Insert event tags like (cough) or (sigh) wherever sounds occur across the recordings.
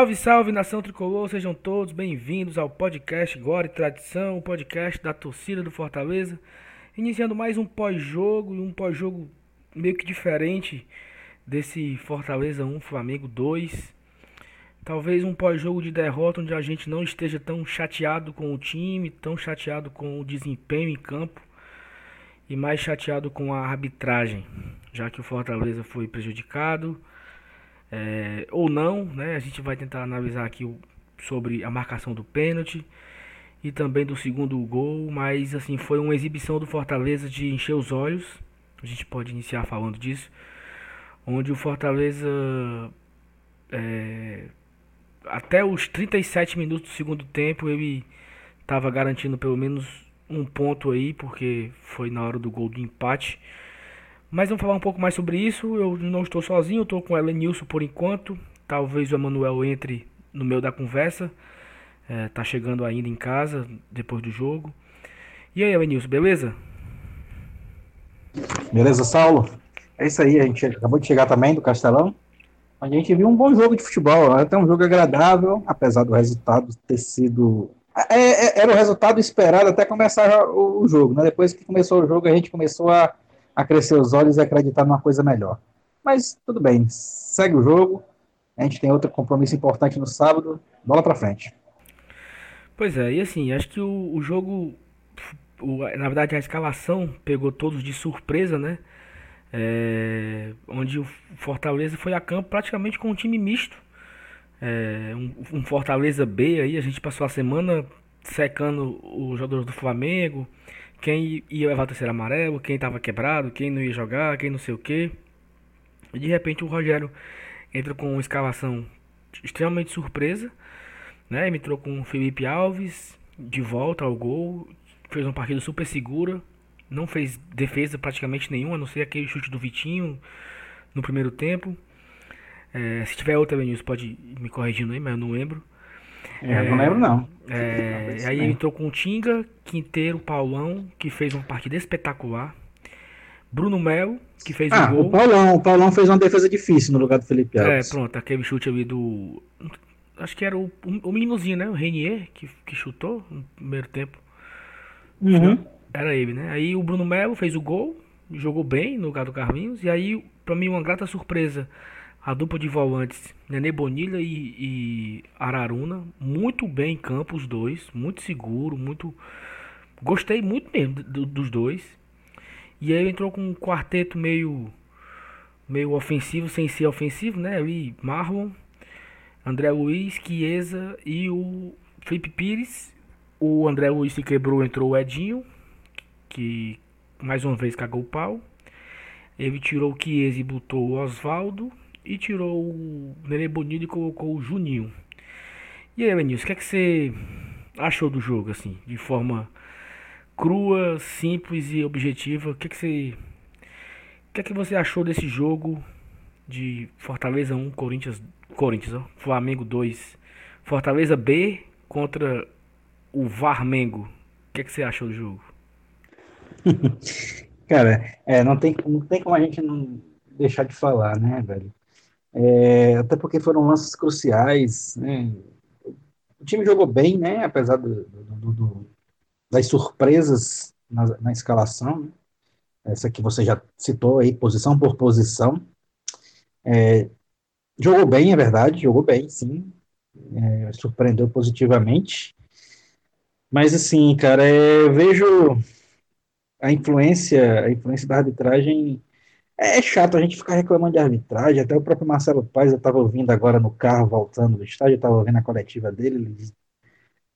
Salve, salve, nação tricolor, sejam todos bem-vindos ao podcast Glória e Tradição, o podcast da torcida do Fortaleza. Iniciando mais um pós-jogo um pós-jogo meio que diferente desse Fortaleza 1, Flamengo 2. Talvez um pós-jogo de derrota onde a gente não esteja tão chateado com o time, tão chateado com o desempenho em campo e mais chateado com a arbitragem, já que o Fortaleza foi prejudicado é, ou não, né? A gente vai tentar analisar aqui o, sobre a marcação do pênalti e também do segundo gol, mas assim foi uma exibição do Fortaleza de encher os olhos. A gente pode iniciar falando disso, onde o Fortaleza é, até os 37 minutos do segundo tempo ele estava garantindo pelo menos um ponto aí, porque foi na hora do gol do empate. Mas vamos falar um pouco mais sobre isso. Eu não estou sozinho, estou com o Elenilson por enquanto. Talvez o Emanuel entre no meio da conversa. É, tá chegando ainda em casa depois do jogo. E aí, Elenilson, beleza? Beleza, Saulo? É isso aí, a gente acabou de chegar também do Castelão. A gente viu um bom jogo de futebol, até um jogo agradável, apesar do resultado ter sido. É, é, era o resultado esperado até começar o, o jogo, né? Depois que começou o jogo, a gente começou a a crescer os olhos e acreditar numa coisa melhor. Mas tudo bem, segue o jogo. A gente tem outro compromisso importante no sábado. Bola para frente. Pois é, e assim, acho que o, o jogo, o, na verdade a escalação pegou todos de surpresa, né? É, onde o Fortaleza foi a campo praticamente com um time misto. É, um, um, Fortaleza B aí, a gente passou a semana secando os jogadores do Flamengo, quem ia levar o terceiro amarelo, quem estava quebrado, quem não ia jogar, quem não sei o que. E de repente o Rogério entra com uma escalação extremamente surpresa, né? Ele entrou com o Felipe Alves de volta ao gol, fez uma partida super segura, não fez defesa praticamente nenhuma, a não ser aquele chute do Vitinho no primeiro tempo. É, se tiver outra Vinícius pode me corrigindo aí, mas eu não lembro. É, não lembro não. É, aí entrou com o Tinga, Quinteiro, Paulão, que fez uma partida espetacular. Bruno Melo, que fez ah, o gol. O Paulão, o Paulão fez uma defesa difícil no lugar do Felipe é, Alves. É, pronto, aquele chute ali do. Acho que era o, o meninozinho, né? O Renier, que, que chutou no primeiro tempo. Uhum. Era ele, né? Aí o Bruno Melo fez o gol, jogou bem no lugar do Carlinhos. E aí, pra mim, uma grata surpresa a dupla de volantes, Nenê Bonilha e, e, Araruna, muito bem em campo os dois, muito seguro, muito. Gostei muito mesmo do, dos dois. E aí entrou com um quarteto meio meio ofensivo, sem ser ofensivo, né? Ali Marlon, André Luiz, Chiesa e o Felipe Pires. O André Luiz se quebrou, entrou o Edinho, que mais uma vez cagou o pau. Ele tirou o Chiesa e botou o Oswaldo e tirou o Nenê Bonito e colocou o Juninho. E aí, Vinícius, o que, é que você achou do jogo, assim, de forma crua, simples e objetiva? O que, é que você. O que é que você achou desse jogo de Fortaleza 1, Corinthians, Corinthians, ó, Flamengo 2, Fortaleza B contra o Varmengo? O que é que você achou do jogo? (laughs) Cara, é, não, tem, não tem como a gente não deixar de falar, né, velho? É, até porque foram lances cruciais, né? O time jogou bem, né? Apesar do, do, do, das surpresas na, na escalação, né? essa que você já citou aí, posição por posição. É, jogou bem, é verdade, jogou bem, sim. É, surpreendeu positivamente. Mas assim, cara, é, vejo a influência, a influência da arbitragem é, é chato a gente ficar reclamando de arbitragem. Até o próprio Marcelo Paes, eu estava ouvindo agora no carro, voltando do estádio, eu estava ouvindo a coletiva dele, ele,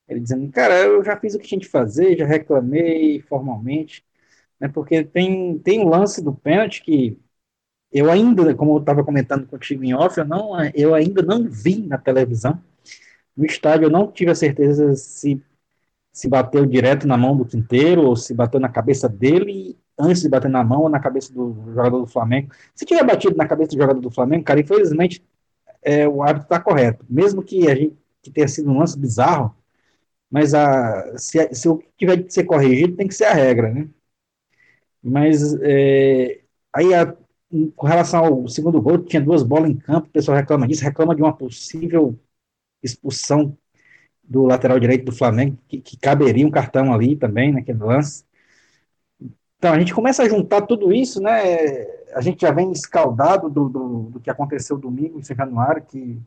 ele, dizendo, cara, eu já fiz o que tinha de fazer, já reclamei formalmente, né, porque tem, tem um lance do pênalti que eu ainda, como eu estava comentando contigo em off, eu, não, eu ainda não vi na televisão. No estádio eu não tive a certeza se se bateu direto na mão do Quinteiro ou se bateu na cabeça dele antes de bater na mão ou na cabeça do jogador do Flamengo. Se tiver batido na cabeça do jogador do Flamengo, cara, infelizmente é, o árbitro está correto. Mesmo que a gente que tenha sido um lance bizarro, mas a, se, se o que tiver de ser corrigido tem que ser a regra, né? Mas é, aí a, com relação ao segundo gol, tinha duas bolas em campo, o pessoal reclama disso, reclama de uma possível expulsão do lateral direito do Flamengo, que, que caberia um cartão ali também, naquele lance. Então, a gente começa a juntar tudo isso, né? A gente já vem escaldado do, do, do que aconteceu domingo em Januário, que,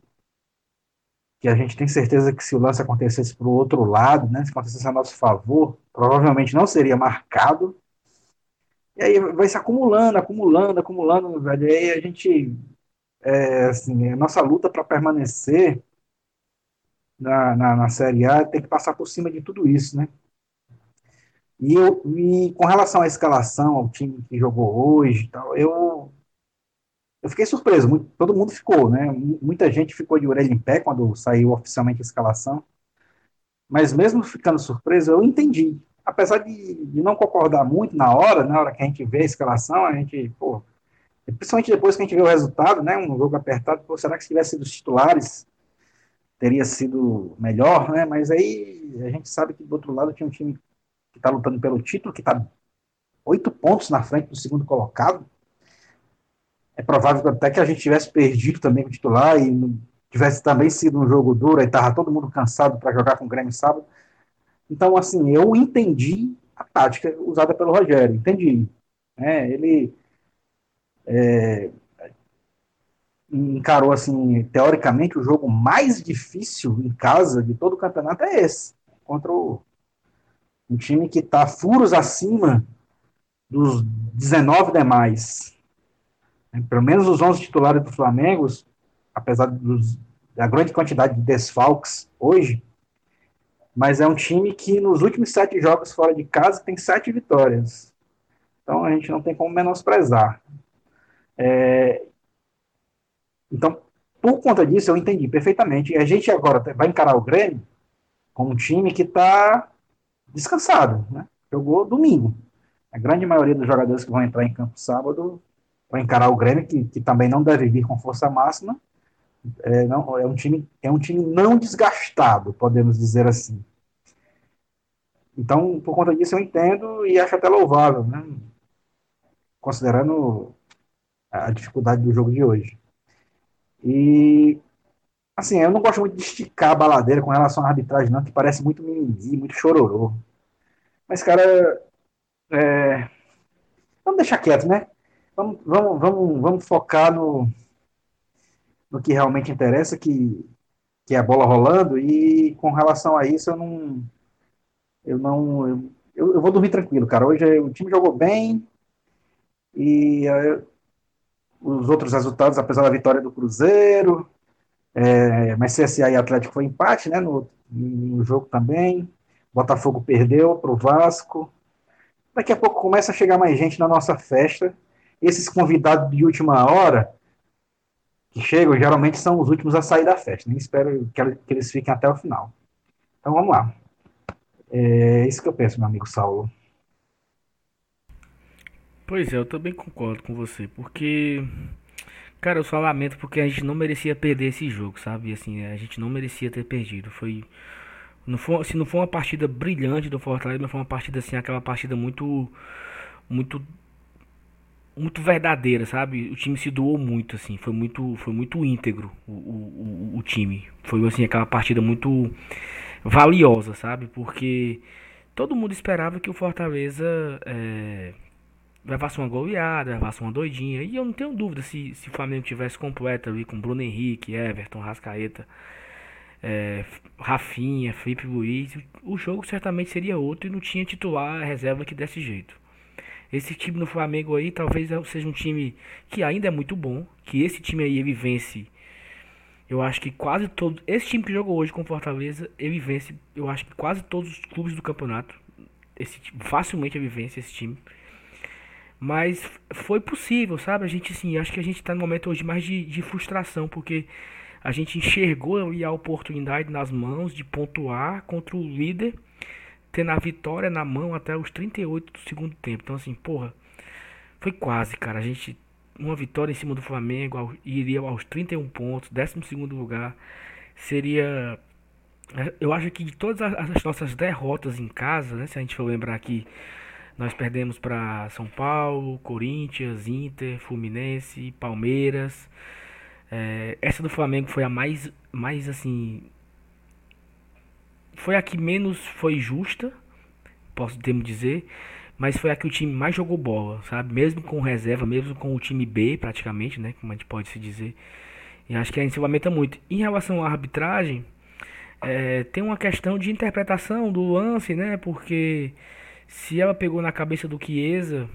que a gente tem certeza que se o lance acontecesse para o outro lado, né? Se acontecesse a nosso favor, provavelmente não seria marcado. E aí vai se acumulando, acumulando, acumulando, velho. E aí a gente, é, assim, a nossa luta para permanecer na, na, na Série A tem que passar por cima de tudo isso, né? E, eu, e com relação à escalação, ao time que jogou hoje tal, eu, eu fiquei surpreso, muito, todo mundo ficou, né? Muita gente ficou de orelha em pé quando saiu oficialmente a escalação. Mas mesmo ficando surpreso, eu entendi. Apesar de, de não concordar muito na hora, na hora que a gente vê a escalação, a gente, pô, principalmente depois que a gente vê o resultado, né? Um jogo apertado, pô, será que se tivesse sido os titulares, teria sido melhor, né? Mas aí a gente sabe que do outro lado tinha um time que está lutando pelo título, que está oito pontos na frente do segundo colocado. É provável até que a gente tivesse perdido também o titular e tivesse também sido um jogo duro, e estava todo mundo cansado para jogar com o Grêmio sábado. Então, assim, eu entendi a tática usada pelo Rogério, entendi. É, ele é, encarou, assim, teoricamente, o jogo mais difícil em casa de todo o campeonato é esse, contra o, um time que está furos acima dos 19 demais. É, pelo menos os 11 titulares do Flamengo, apesar dos, da grande quantidade de desfalques hoje, mas é um time que nos últimos sete jogos fora de casa tem sete vitórias. Então a gente não tem como menosprezar. É, então, por conta disso, eu entendi perfeitamente. A gente agora vai encarar o Grêmio como um time que está descansado, né? Jogou domingo. A grande maioria dos jogadores que vão entrar em campo sábado vai encarar o Grêmio, que, que também não deve vir com força máxima. É, não, é, um time, é um time não desgastado, podemos dizer assim. Então, por conta disso, eu entendo e acho até louvável, né? considerando a dificuldade do jogo de hoje. E, assim, eu não gosto muito de esticar a baladeira com relação à arbitragem, não, que parece muito mimimi, muito chororô. Mas, cara, é... vamos deixar quieto, né? Vamos, vamos, vamos, vamos focar no, no que realmente interessa, que, que é a bola rolando, e com relação a isso, eu não. Eu não. Eu, eu vou dormir tranquilo, cara. Hoje o time jogou bem, e é, os outros resultados, apesar da vitória do Cruzeiro, é, mas CSA e Atlético foi empate, né, no, no jogo também. Botafogo perdeu para o Vasco. Daqui a pouco começa a chegar mais gente na nossa festa. Esses convidados de última hora que chegam geralmente são os últimos a sair da festa. Nem espero que, que eles fiquem até o final. Então vamos lá. É isso que eu penso, meu amigo Saulo. Pois é, eu também concordo com você, porque cara, eu só lamento porque a gente não merecia perder esse jogo, sabe? Assim, a gente não merecia ter perdido. Foi não foi, se não foi uma partida brilhante do Fortaleza, mas foi uma partida assim, aquela partida muito muito muito verdadeira, sabe? O time se doou muito assim, foi muito foi muito íntegro o, o, o, time. Foi assim aquela partida muito valiosa, sabe? Porque todo mundo esperava que o Fortaleza é, levasse uma goleada, levasse uma doidinha. E eu não tenho dúvida se, se o Flamengo tivesse completo ali com Bruno Henrique, Everton, Rascaeta, é, Rafinha, Felipe Luiz, o jogo certamente seria outro e não tinha titular reserva que desse jeito. Esse time no Flamengo aí talvez seja um time que ainda é muito bom, que esse time aí ele vence. Eu acho que quase todo esse time que jogou hoje com Fortaleza, ele vence, eu acho que quase todos os clubes do campeonato. Esse facilmente ele vence esse time. Mas foi possível, sabe? A gente sim, acho que a gente tá no momento hoje mais de, de frustração, porque a gente enxergou ali a oportunidade nas mãos de pontuar contra o líder, tendo a vitória na mão até os 38 do segundo tempo. Então, assim, porra, foi quase, cara. A gente, uma vitória em cima do Flamengo, iria aos 31 pontos, 12 lugar. Seria. Eu acho que de todas as nossas derrotas em casa, né, se a gente for lembrar aqui, nós perdemos para São Paulo, Corinthians, Inter, Fluminense, Palmeiras. É, essa do Flamengo foi a mais, mais assim, foi a que menos foi justa, posso termo dizer, mas foi a que o time mais jogou bola, sabe? Mesmo com reserva, mesmo com o time B praticamente, né? Como a gente pode se dizer. E acho que a gente se lamenta muito. Em relação à arbitragem, é, tem uma questão de interpretação do lance, né? Porque se ela pegou na cabeça do Chiesa,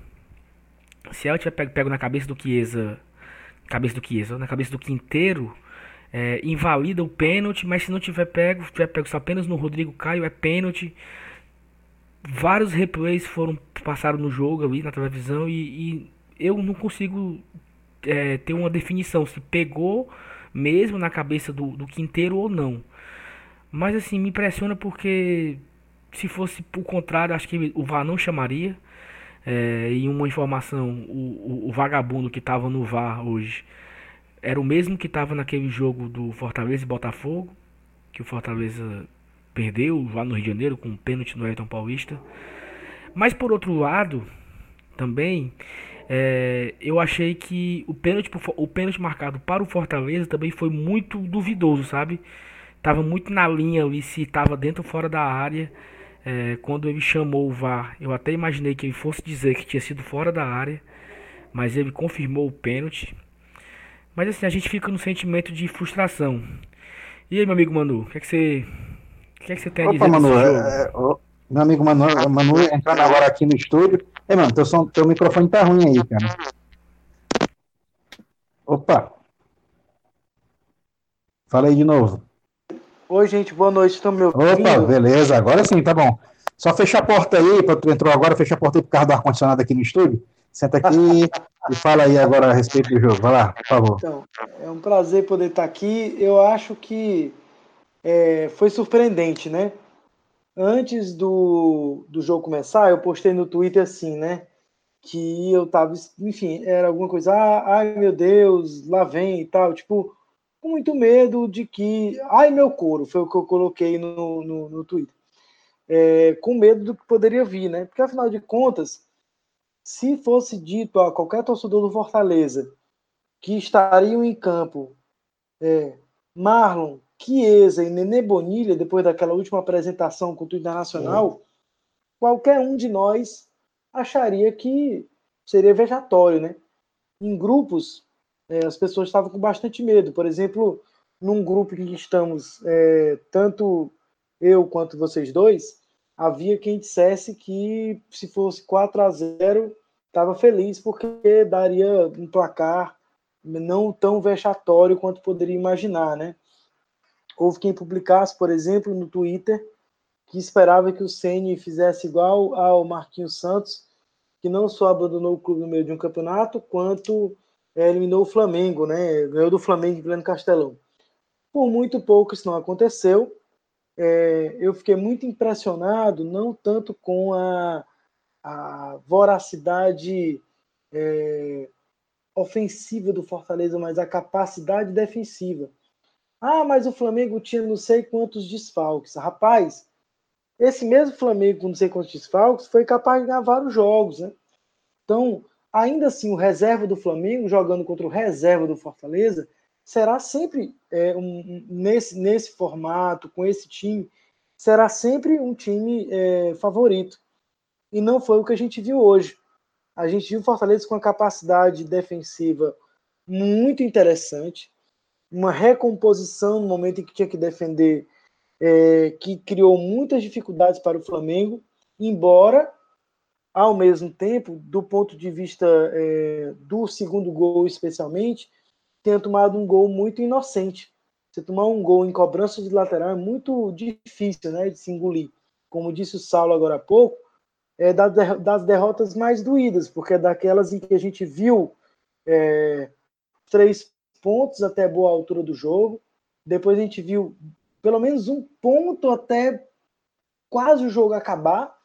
se ela tiver pego na cabeça do Chiesa, cabeça do Chiesa, na cabeça do Quinteiro, é, invalida o pênalti, mas se não tiver pego, tiver pego só apenas no Rodrigo Caio, é pênalti. Vários replays foram passaram no jogo ali na televisão e, e eu não consigo é, ter uma definição se pegou mesmo na cabeça do, do Quinteiro ou não. Mas assim, me impressiona porque se fosse o contrário, acho que o VAR não chamaria. É, e uma informação, o, o, o vagabundo que estava no VAR hoje era o mesmo que estava naquele jogo do Fortaleza e Botafogo, que o Fortaleza perdeu lá no Rio de Janeiro com um pênalti no Ayrton Paulista. Mas por outro lado, também é, eu achei que o pênalti, o pênalti marcado para o Fortaleza também foi muito duvidoso, sabe? Tava muito na linha ali se estava dentro ou fora da área. É, quando ele chamou o VAR, eu até imaginei que ele fosse dizer que tinha sido fora da área, mas ele confirmou o pênalti. Mas assim, a gente fica no sentimento de frustração. E aí, meu amigo Manu, o que, é que você. O que, é que você tem a dizer Manu, é, é, meu amigo Manu, Manu entrando agora aqui no estúdio. Ei, mano, teu, som, teu microfone tá ruim aí, cara. Opa! Fala aí de novo. Oi, gente, boa noite, estão me ouvindo? Opa, beleza, agora sim, tá bom. Só fecha a porta aí, tu entrou agora, fecha a porta aí por causa do ar-condicionado aqui no estúdio. Senta aqui (laughs) e fala aí agora a respeito do jogo. Vai lá, por favor. Então, é um prazer poder estar aqui. Eu acho que é, foi surpreendente, né? Antes do, do jogo começar, eu postei no Twitter assim, né? Que eu tava, enfim, era alguma coisa, ah, ai meu Deus, lá vem e tal. Tipo, com muito medo de que. Ai, meu couro, foi o que eu coloquei no, no, no Twitter. É, com medo do que poderia vir, né? Porque afinal de contas, se fosse dito a qualquer torcedor do Fortaleza que estariam em campo é, Marlon, Chiesa e Nenê Bonilha, depois daquela última apresentação com o Internacional, é. qualquer um de nós acharia que seria vejatório, né? Em grupos, é, as pessoas estavam com bastante medo. Por exemplo, num grupo que estamos, é, tanto eu quanto vocês dois, havia quem dissesse que se fosse 4 a 0 estava feliz porque daria um placar não tão vexatório quanto poderia imaginar, né? Houve quem publicasse, por exemplo, no Twitter, que esperava que o Ceni fizesse igual ao Marquinhos Santos, que não só abandonou o clube no meio de um campeonato, quanto é, eliminou o Flamengo, né? Ganhou do Flamengo em pleno Castelão. Por muito pouco isso não aconteceu. É, eu fiquei muito impressionado, não tanto com a, a voracidade é, ofensiva do Fortaleza, mas a capacidade defensiva. Ah, mas o Flamengo tinha não sei quantos desfalques. Rapaz, esse mesmo Flamengo com não sei quantos desfalques foi capaz de ganhar vários jogos, né? Então, ainda assim, o reserva do Flamengo jogando contra o reserva do Fortaleza será sempre é, um, nesse, nesse formato, com esse time, será sempre um time é, favorito. E não foi o que a gente viu hoje. A gente viu o Fortaleza com uma capacidade defensiva muito interessante, uma recomposição no momento em que tinha que defender, é, que criou muitas dificuldades para o Flamengo, embora, ao mesmo tempo, do ponto de vista é, do segundo gol, especialmente, tenha tomado um gol muito inocente. Você tomar um gol em cobrança de lateral é muito difícil né, de se engolir. Como disse o Saulo agora há pouco, é das derrotas mais doídas, porque é daquelas em que a gente viu é, três pontos até boa altura do jogo. Depois a gente viu pelo menos um ponto até quase o jogo acabar.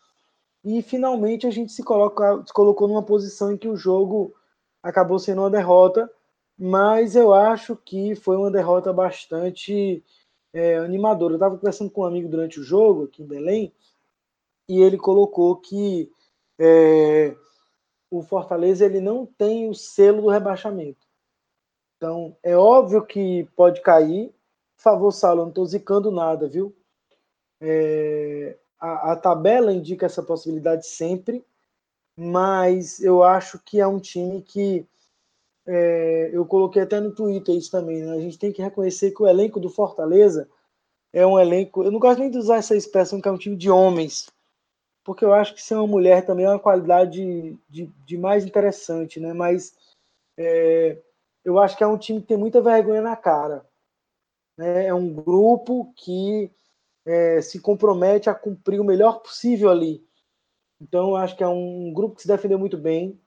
E finalmente a gente se, coloca, se colocou numa posição em que o jogo acabou sendo uma derrota. Mas eu acho que foi uma derrota bastante é, animadora. Eu estava conversando com um amigo durante o jogo aqui em Belém e ele colocou que é, o Fortaleza ele não tem o selo do rebaixamento. Então, é óbvio que pode cair. Por favor, Saulo, não estou zicando nada, viu? É, a, a tabela indica essa possibilidade sempre, mas eu acho que é um time que é, eu coloquei até no Twitter isso também. Né? A gente tem que reconhecer que o elenco do Fortaleza é um elenco. Eu não gosto nem de usar essa expressão que é um time de homens, porque eu acho que ser uma mulher também é uma qualidade de, de, mais interessante, né? Mas é, eu acho que é um time que tem muita vergonha na cara. Né? É um grupo que é, se compromete a cumprir o melhor possível ali. Então, eu acho que é um grupo que se defendeu muito bem,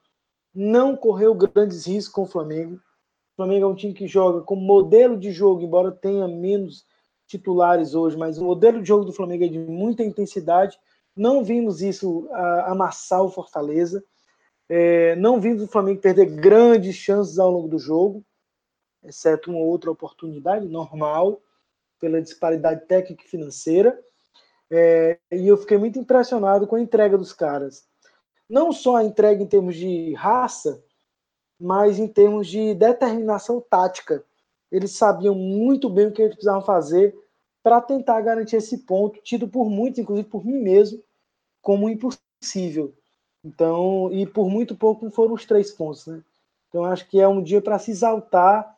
não correu grandes riscos com o Flamengo. O Flamengo é um time que joga com modelo de jogo, embora tenha menos titulares hoje, mas o modelo de jogo do Flamengo é de muita intensidade. Não vimos isso amassar o Fortaleza. É, não vimos o Flamengo perder grandes chances ao longo do jogo, exceto uma outra oportunidade normal, pela disparidade técnica e financeira. É, e eu fiquei muito impressionado com a entrega dos caras. Não só a entrega em termos de raça, mas em termos de determinação tática. Eles sabiam muito bem o que eles precisavam fazer para tentar garantir esse ponto, tido por muitos, inclusive por mim mesmo, como impossível. Então, e por muito pouco foram os três pontos, né? Então, acho que é um dia para se exaltar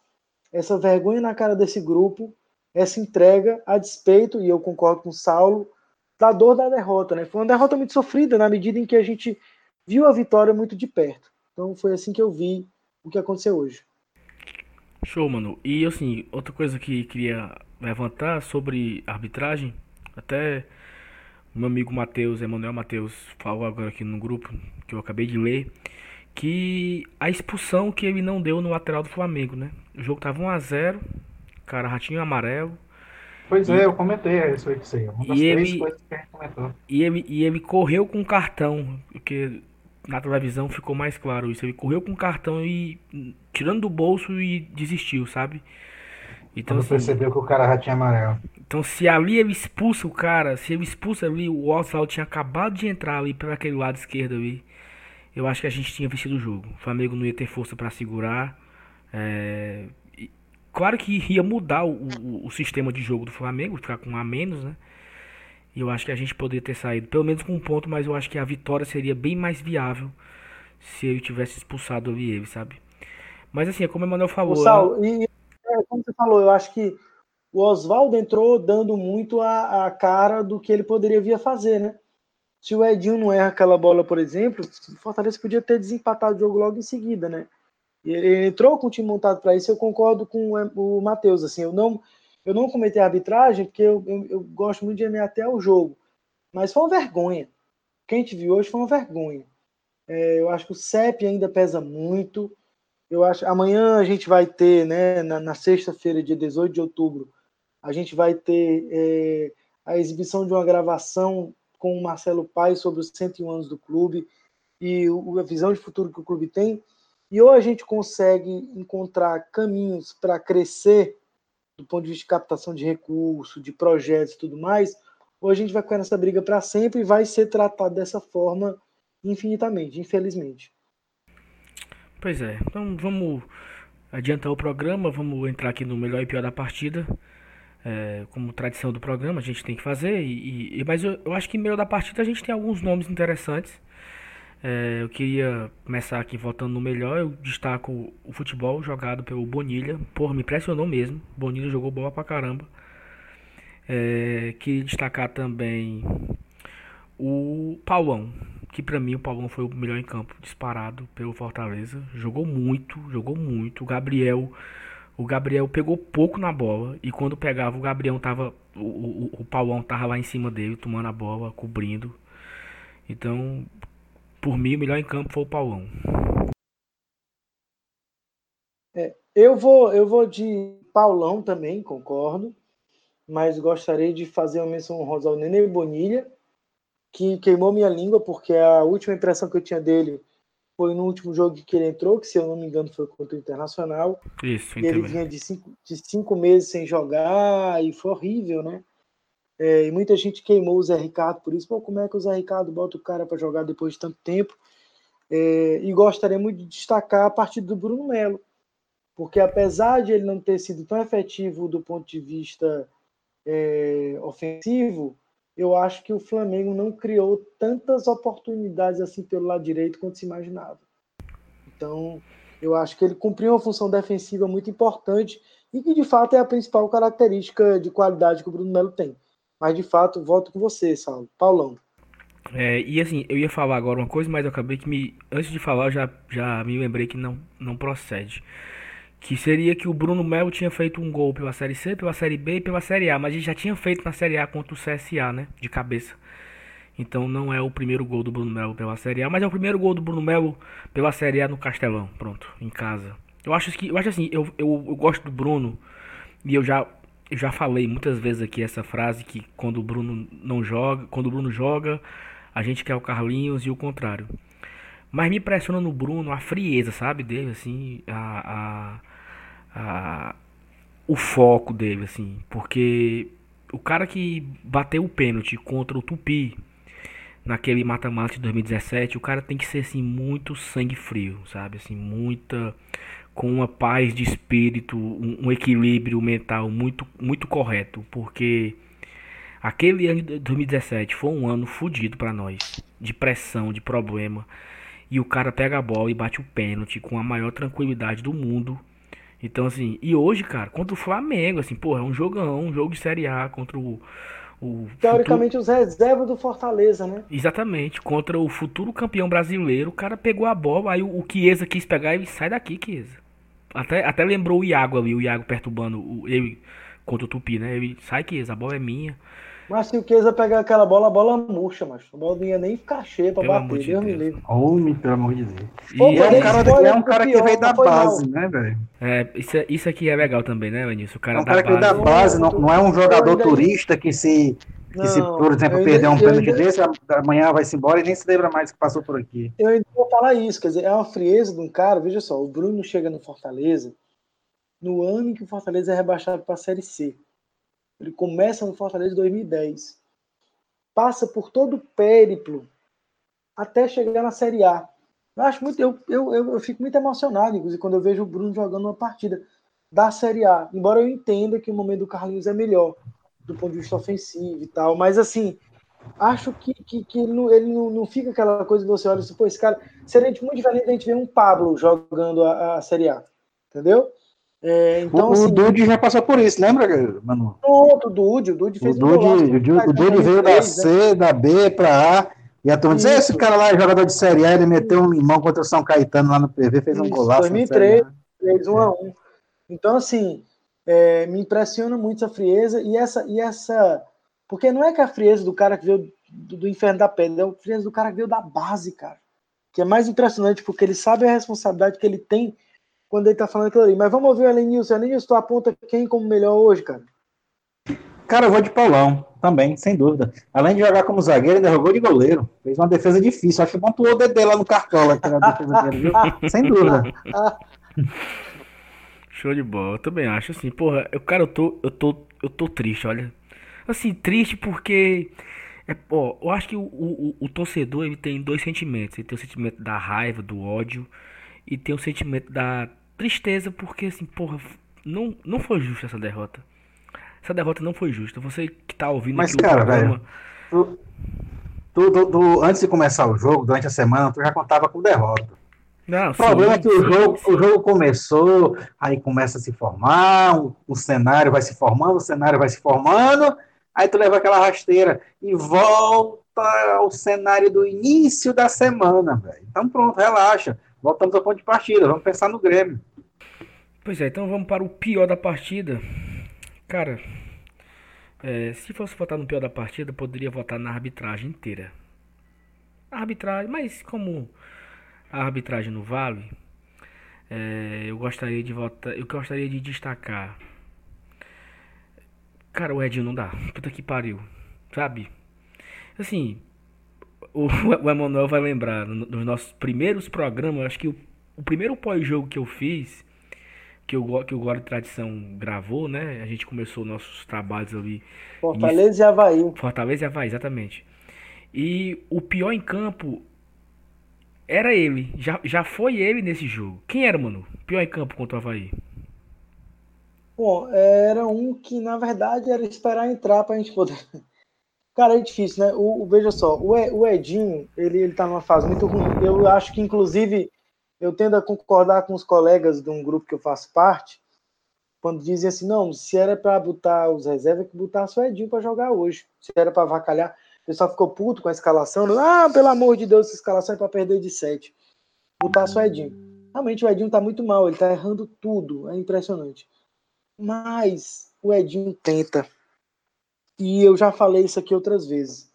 essa vergonha na cara desse grupo, essa entrega a despeito, e eu concordo com o Saulo, da dor da derrota, né? Foi uma derrota muito sofrida na medida em que a gente viu a vitória muito de perto. Então, foi assim que eu vi o que aconteceu hoje. Show, mano. E assim, outra coisa que queria levantar sobre arbitragem, até meu amigo Matheus, Emanuel Matheus, falou agora aqui no grupo que eu acabei de ler, que a expulsão que ele não deu no lateral do Flamengo, né? O jogo tava 1 a 0 cara, ratinho amarelo. Pois e, é, eu comentei isso aí. Uma das e ele, coisas que a gente comentou. E ele, e ele correu com cartão, porque na televisão ficou mais claro isso. Ele correu com cartão e tirando do bolso e desistiu, sabe? Então, Quando assim, percebeu que o cara já tinha amarelo. Então se ali ele expulsa o cara, se ele expulsa ali, o Oswald tinha acabado de entrar ali pelo aquele lado esquerdo ali. Eu acho que a gente tinha vencido o jogo. O Flamengo não ia ter força para segurar. É... Claro que ia mudar o, o, o, sistema de jogo do Flamengo, ficar com um a menos, né? E eu acho que a gente poderia ter saído pelo menos com um ponto, mas eu acho que a vitória seria bem mais viável se ele tivesse expulsado ali ele, sabe? Mas assim, é como o Emanuel falou. O Sal, né? e é, como você falou, eu acho que o Oswaldo entrou dando muito a, a, cara do que ele poderia vir a fazer, né? Se o Edinho não erra aquela bola, por exemplo, o Fortaleza podia ter desempatado o jogo logo em seguida, né? E ele entrou com o time montado para isso, eu concordo com o Matheus, assim, eu não eu não cometi arbitragem porque eu, eu, eu gosto muito de me até ao jogo, mas foi uma vergonha. Quem gente viu hoje foi uma vergonha. É, eu acho que o CEP ainda pesa muito, eu acho amanhã a gente vai ter, né, na, na sexta-feira, dia 18 de outubro, a gente vai ter é, a exibição de uma gravação com o Marcelo Paes sobre os 101 anos do clube e o, a visão de futuro que o clube tem. E ou a gente consegue encontrar caminhos para crescer do ponto de vista de captação de recursos, de projetos e tudo mais, ou a gente vai ficar nessa briga para sempre e vai ser tratado dessa forma infinitamente, infelizmente. Pois é, então vamos adiantar o programa, vamos entrar aqui no melhor e pior da partida. É, como tradição do programa, a gente tem que fazer. E, e mas eu, eu, acho que no meio da partida a gente tem alguns nomes interessantes. É, eu queria começar aqui voltando no melhor. Eu destaco o futebol jogado pelo Bonilha. Porra, me impressionou mesmo. Bonilha jogou bola pra caramba. É, queria destacar também o Paulão que para mim o Paulão foi o melhor em campo, disparado pelo Fortaleza. Jogou muito, jogou muito. O Gabriel, o Gabriel pegou pouco na bola e quando pegava o Gabriel tava o, o, o Paulão tava lá em cima dele, tomando a bola, cobrindo. Então, por mim o melhor em campo foi o Paulão. É, eu vou eu vou de Paulão também, concordo, mas gostaria de fazer uma menção honrosa ao Nenê Bonilha que queimou minha língua, porque a última impressão que eu tinha dele foi no último jogo que ele entrou, que se eu não me engano foi contra o Internacional. Isso, e ele vinha de cinco, de cinco meses sem jogar e foi horrível, né? É, e muita gente queimou o Zé Ricardo por isso. Pô, como é que o Zé Ricardo bota o cara para jogar depois de tanto tempo? É, e gostaria muito de destacar a partida do Bruno Melo, porque apesar de ele não ter sido tão efetivo do ponto de vista é, ofensivo, eu acho que o Flamengo não criou tantas oportunidades assim pelo lado direito quanto se imaginava. Então, eu acho que ele cumpriu uma função defensiva muito importante e que de fato é a principal característica de qualidade que o Bruno Melo tem. Mas de fato, volto com você, Saulo. Paulão. É, e assim, eu ia falar agora uma coisa, mas eu acabei que me. Antes de falar, eu já, já me lembrei que não, não procede. Que seria que o Bruno Melo tinha feito um gol pela Série C, pela Série B e pela Série A, mas ele já tinha feito na Série A contra o CSA, né? De cabeça. Então não é o primeiro gol do Bruno Melo pela Série A, mas é o primeiro gol do Bruno Melo pela Série A no Castelão, pronto, em casa. Eu acho que eu acho assim, eu, eu, eu gosto do Bruno e eu já já falei muitas vezes aqui essa frase que quando o Bruno não joga, quando o Bruno joga, a gente quer o Carlinhos e o contrário. Mas me impressiona no Bruno a frieza, sabe, dele assim, a, a a, o foco dele, assim. Porque o cara que bateu o pênalti contra o Tupi naquele mata-mata de 2017, o cara tem que ser assim muito sangue frio, sabe? Assim, muita com uma paz de espírito, um, um equilíbrio mental muito muito correto, porque aquele ano de 2017 foi um ano fodido para nós, de pressão, de problema. E o cara pega a bola e bate o pênalti com a maior tranquilidade do mundo então, assim, e hoje, cara, contra o Flamengo, assim, porra, é um jogão, um jogo de Série A contra o. o Teoricamente, futuro... os reservas do Fortaleza, né? Exatamente, contra o futuro campeão brasileiro, o cara pegou a bola, aí o, o Chiesa quis pegar e sai daqui, Chiesa. Até, até lembrou o Iago ali, o Iago perturbando o, ele contra o Tupi, né? Ele sai, Chiesa, a bola é minha. Mas se o Chiesa pegar aquela bola, a bola murcha, mas a bola não ia nem ficar cheia pra pelo bater, Deus me livre. Homem, pelo amor de Deus. E é um cara, é um cara que veio da base, né, velho? É, isso, isso aqui é legal também, né, Vinícius? O cara, é um cara que veio da base, não, não é um jogador turista que se, que se por exemplo, perder um pênalti ainda... desse, amanhã vai-se embora e nem se lembra mais que passou por aqui. Eu ainda vou falar isso, quer dizer, é uma frieza de um cara, veja só, o Bruno chega no Fortaleza no ano em que o Fortaleza é rebaixado para a Série C. Ele começa no Fortaleza em 2010 passa por todo o périplo até chegar na Série A. Eu acho muito, eu, eu, eu, eu, fico muito emocionado, inclusive, quando eu vejo o Bruno jogando uma partida da Série A. Embora eu entenda que o momento do Carlinhos é melhor, do ponto de vista ofensivo e tal, mas assim, acho que, que, que ele, não, ele não, não fica aquela coisa que você olha assim, pô, esse cara. Seria muito diferente a gente ver um Pablo jogando a, a Série A, entendeu? É, então, o, assim, o Dude já passou por isso, lembra, Manu? Pronto, o Dude, o Dude fez o Dude, um o Dude, o Dude veio da C, né? da B para A, e a turma disse, esse cara lá é jogador de Série A, ele meteu um limão contra o São Caetano lá no PV, fez um golaço. 2003, 3 1 a 1 Então, assim, é, me impressiona muito essa frieza, e essa, e essa... Porque não é que a frieza do cara que veio do, do inferno da pedra, é a frieza do cara que veio da base, cara. Que é mais impressionante, porque ele sabe a responsabilidade que ele tem quando ele tá falando aquilo ali. Mas vamos ouvir o Elenilson. Elenilson, tu aponta quem como melhor hoje, cara? Cara, eu vou de Paulão, também, sem dúvida. Além de jogar como zagueiro, ele jogou de goleiro. Fez uma defesa difícil. Acho que pontuou o DD lá no cartola, que era a defesa dele, viu? Sem dúvida. (laughs) Show de bola. Eu também acho assim, porra, eu, cara, eu tô, eu tô, eu tô triste, olha. Assim, triste porque é, ó, eu acho que o, o, o, torcedor ele tem dois sentimentos. Ele tem o sentimento da raiva, do ódio e tem o sentimento da tristeza porque assim, porra, não, não foi justa essa derrota. Essa derrota não foi justa. Você que tá ouvindo Mas, cara, o programa. tu, tu, tu, tu, antes de começar o jogo, durante a semana, tu já contava com derrota. Não, o problema é que o, jogo, o jogo começou, aí começa a se formar, o, o cenário vai se formando, o cenário vai se formando, aí tu leva aquela rasteira e volta ao cenário do início da semana, velho. Então pronto, relaxa. Voltamos ao ponto de partida, vamos pensar no Grêmio. Pois é, então vamos para o pior da partida. Cara, é, se fosse votar no pior da partida, poderia votar na arbitragem inteira. A arbitragem, mas como a arbitragem no vale, é, eu gostaria de votar, eu gostaria de destacar. Cara, o Edinho não dá. Puta que pariu. Sabe? Assim, o, o Emanuel vai lembrar, nos nossos primeiros programas, acho que o, o primeiro pós-jogo que eu fiz, que o, que o Glória Tradição gravou, né? A gente começou nossos trabalhos ali. Fortaleza e Havaí. Fortaleza e Havaí, exatamente. E o pior em campo era ele. Já, já foi ele nesse jogo. Quem era, mano? Pior em campo contra o Havaí? Bom, era um que na verdade era esperar entrar pra gente poder (laughs) Cara, é difícil, né? O, o veja só, o, o Edinho, ele, ele tá numa fase muito ruim. Eu acho que, inclusive, eu tendo a concordar com os colegas de um grupo que eu faço parte, quando dizem assim, não, se era para botar os reservas, que botasse o Edinho para jogar hoje. Se era para avacalhar, o pessoal ficou puto com a escalação. Ah, pelo amor de Deus, essa escalação é para perder de 7. Botasse o Edinho. Realmente o Edinho tá muito mal, ele tá errando tudo, é impressionante. Mas o Edinho tenta. E eu já falei isso aqui outras vezes.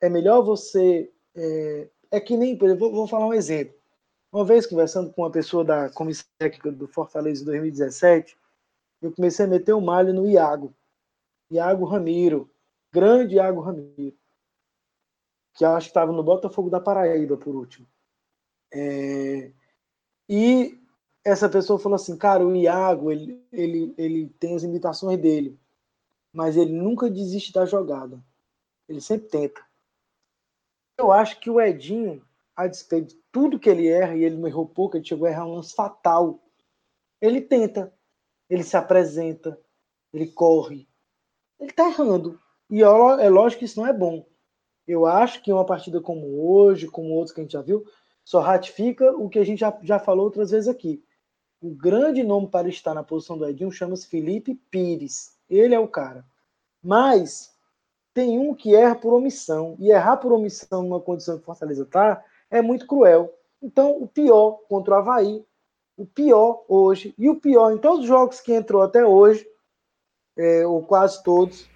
É melhor você. É, é que nem, vou, vou falar um exemplo. Uma vez conversando com uma pessoa da comissão técnica do Fortaleza em 2017, eu comecei a meter o um malho no Iago. Iago Ramiro. Grande Iago Ramiro. Que acho que estava no Botafogo da Paraíba, por último. É, e essa pessoa falou assim, cara, o Iago, ele, ele, ele tem as limitações dele mas ele nunca desiste da jogada. Ele sempre tenta. Eu acho que o Edinho, a despeito de tudo que ele erra, e ele não errou pouco, ele chegou a errar um lance fatal. Ele tenta, ele se apresenta, ele corre. Ele tá errando. E é lógico que isso não é bom. Eu acho que uma partida como hoje, como outros que a gente já viu, só ratifica o que a gente já, já falou outras vezes aqui. O grande nome para estar na posição do Edinho chama-se Felipe Pires. Ele é o cara. Mas tem um que erra por omissão. E errar por omissão numa condição que Fortaleza está é muito cruel. Então, o pior contra o Havaí, o pior hoje, e o pior em todos os jogos que entrou até hoje, é, ou quase todos,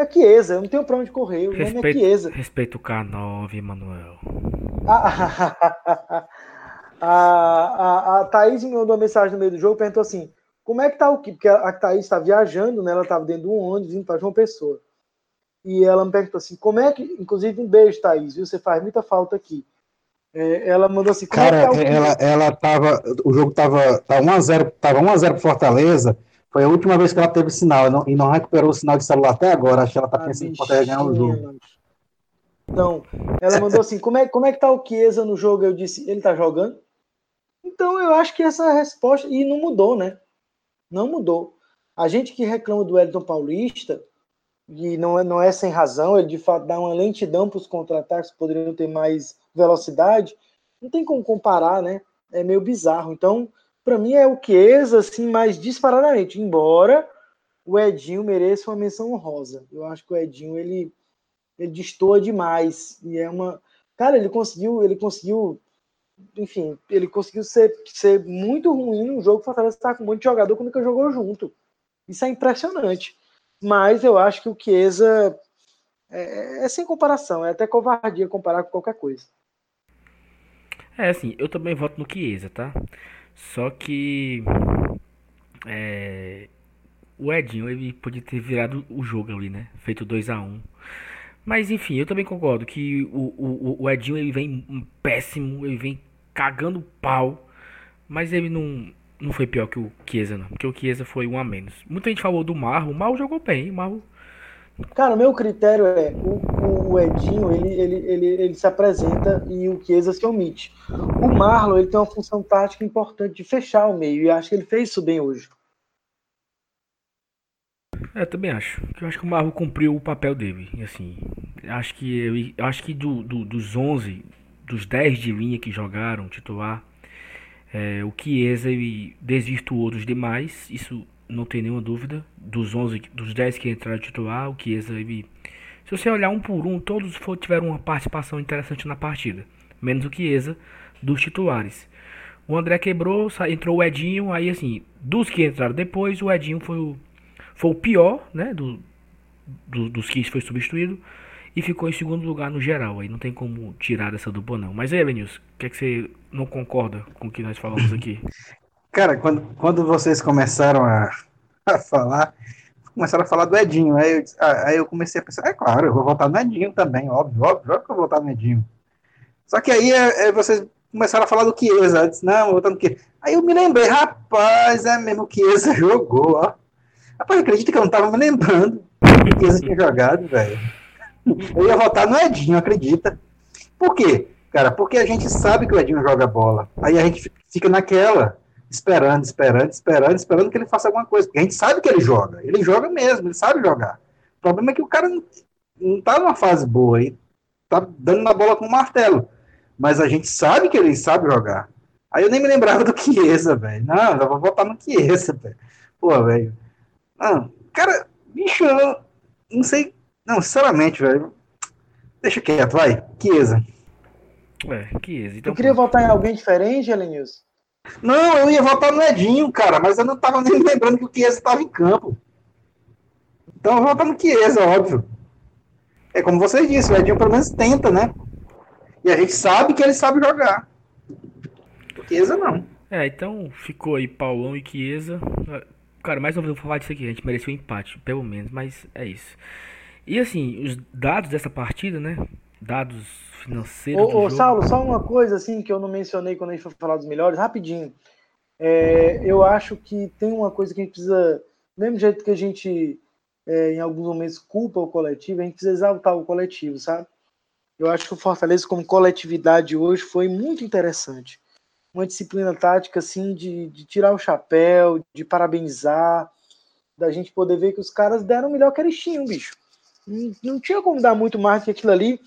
é Chiesa. Eu não tenho para onde correr. O respeito, nome é Chiesa. Respeito o K9, Manuel. A, (laughs) a, a, a Thaís me mandou uma mensagem no meio do jogo perguntou assim: como é que tá o que? Porque a Thaís está viajando, né? Ela estava dentro de um ônibus indo para João Pessoa. E ela me perguntou assim, como é que. Inclusive, um beijo, Thaís, viu? Você faz muita falta aqui. É, ela mandou assim, como Cara, é que tá o ela, ela tava. O jogo tava, tava 1x0 tava 1x0 pro Fortaleza. Foi a última vez que ela teve sinal e não, e não recuperou o sinal de celular até agora. Acho que ela tá ah, pensando em poder ganhar o jogo. Então, ela mandou assim: como é, como é que tá o Chiesa no jogo? Eu disse: ele tá jogando? Então, eu acho que essa resposta. E não mudou, né? Não mudou. A gente que reclama do Wellington Paulista, e não é, não é sem razão, ele de fato dá uma lentidão para os contra-ataques, poderiam ter mais velocidade, não tem como comparar, né? É meio bizarro. Então, para mim é o Chiesa, assim, mais disparadamente, embora o Edinho mereça uma menção honrosa. Eu acho que o Edinho, ele, ele destoa demais, e é uma... Cara, ele conseguiu, ele conseguiu enfim, ele conseguiu ser, ser muito ruim no jogo. O Fortaleza está com muito jogador que jogou junto. Isso é impressionante. Mas eu acho que o Chiesa é, é sem comparação, é até covardia comparar com qualquer coisa. É assim, eu também voto no Chiesa, tá? Só que é, o Edinho ele podia ter virado o jogo ali, né? Feito 2 a 1 um. Mas enfim, eu também concordo que o, o, o Edinho ele vem péssimo, ele vem cagando pau. Mas ele não, não foi pior que o Chiesa, não. Porque o Chiesa foi um a menos. Muita gente falou do Marro. O Marro jogou bem. O Marro... Cara, meu critério é o, o Edinho, ele, ele, ele, ele se apresenta e o Chiesa se omite. O Marlon, ele tem uma função tática importante de fechar o meio. E acho que ele fez isso bem hoje. É, também acho. Eu acho que o Marro cumpriu o papel dele. Assim, acho que eu, acho que do, do, dos 11 dos 10 de linha que jogaram titular, é, o Chiesa ele desvirtuou dos demais, isso não tem nenhuma dúvida. Dos 11, dos 10 que entraram titular, o Chiesa ele, se você olhar um por um, todos tiveram uma participação interessante na partida, menos o Chiesa dos titulares. O André quebrou, entrou o Edinho, aí assim, dos que entraram depois, o Edinho foi o, foi o pior, né, do, do dos que foi substituído e ficou em segundo lugar no geral. Aí não tem como tirar dessa dupla, não. Mas aí, Vinícius, o que, é que você não concorda com o que nós falamos aqui? (laughs) Cara, quando, quando vocês começaram a, (laughs) a falar, começaram a falar do Edinho. Aí eu, aí eu comecei a pensar, é claro, eu vou votar no Edinho também, óbvio, óbvio, óbvio que eu vou votar no Edinho. Só que aí é, é, vocês começaram a falar do Chiesa. Eu disse, não, eu vou votar no Chiesa. Aí eu me lembrei, rapaz, é mesmo que Chiesa (laughs) jogou, ó. Rapaz, acredita que eu não tava me lembrando que o Chiesa tinha jogado, velho. Eu ia votar no Edinho, acredita? Por quê? Cara, porque a gente sabe que o Edinho joga bola. Aí a gente fica naquela, esperando, esperando, esperando, esperando que ele faça alguma coisa. Porque a gente sabe que ele joga. Ele joga mesmo, ele sabe jogar. O problema é que o cara não tá numa fase boa aí, tá dando na bola com o martelo. Mas a gente sabe que ele sabe jogar. Aí eu nem me lembrava do Chiesa, velho. Não, eu vou votar no Chiesa, velho. Pô, velho. Não, cara, bicho, eu não sei. Não, sinceramente, velho. Deixa quieto, vai. Chiesa. É, Chiesa. Então, eu queria votar em alguém diferente, Elenilson? Não, eu ia votar no Edinho, cara, mas eu não tava nem lembrando que o Chiesa estava em campo. Então eu vou votar no Chiesa, óbvio. É como vocês disseram, o Edinho pelo menos tenta, né? E a gente sabe que ele sabe jogar. O Chiesa não. É, então ficou aí Paulão e Chiesa. Cara, mais uma vez eu vou falar disso aqui, a gente mereceu um empate, pelo menos, mas é isso. E assim, os dados dessa partida, né? Dados financeiros. Ô, ô Saulo, só uma coisa assim que eu não mencionei quando a gente for falar dos melhores, rapidinho. É, eu acho que tem uma coisa que a gente precisa, do mesmo jeito que a gente é, em alguns momentos culpa o coletivo, a gente precisa exaltar o coletivo, sabe? Eu acho que o Fortaleza como coletividade hoje foi muito interessante. Uma disciplina tática assim de, de tirar o chapéu, de parabenizar, da gente poder ver que os caras deram o melhor que eles tinham, bicho. Não, não tinha como dar muito mais que aquilo ali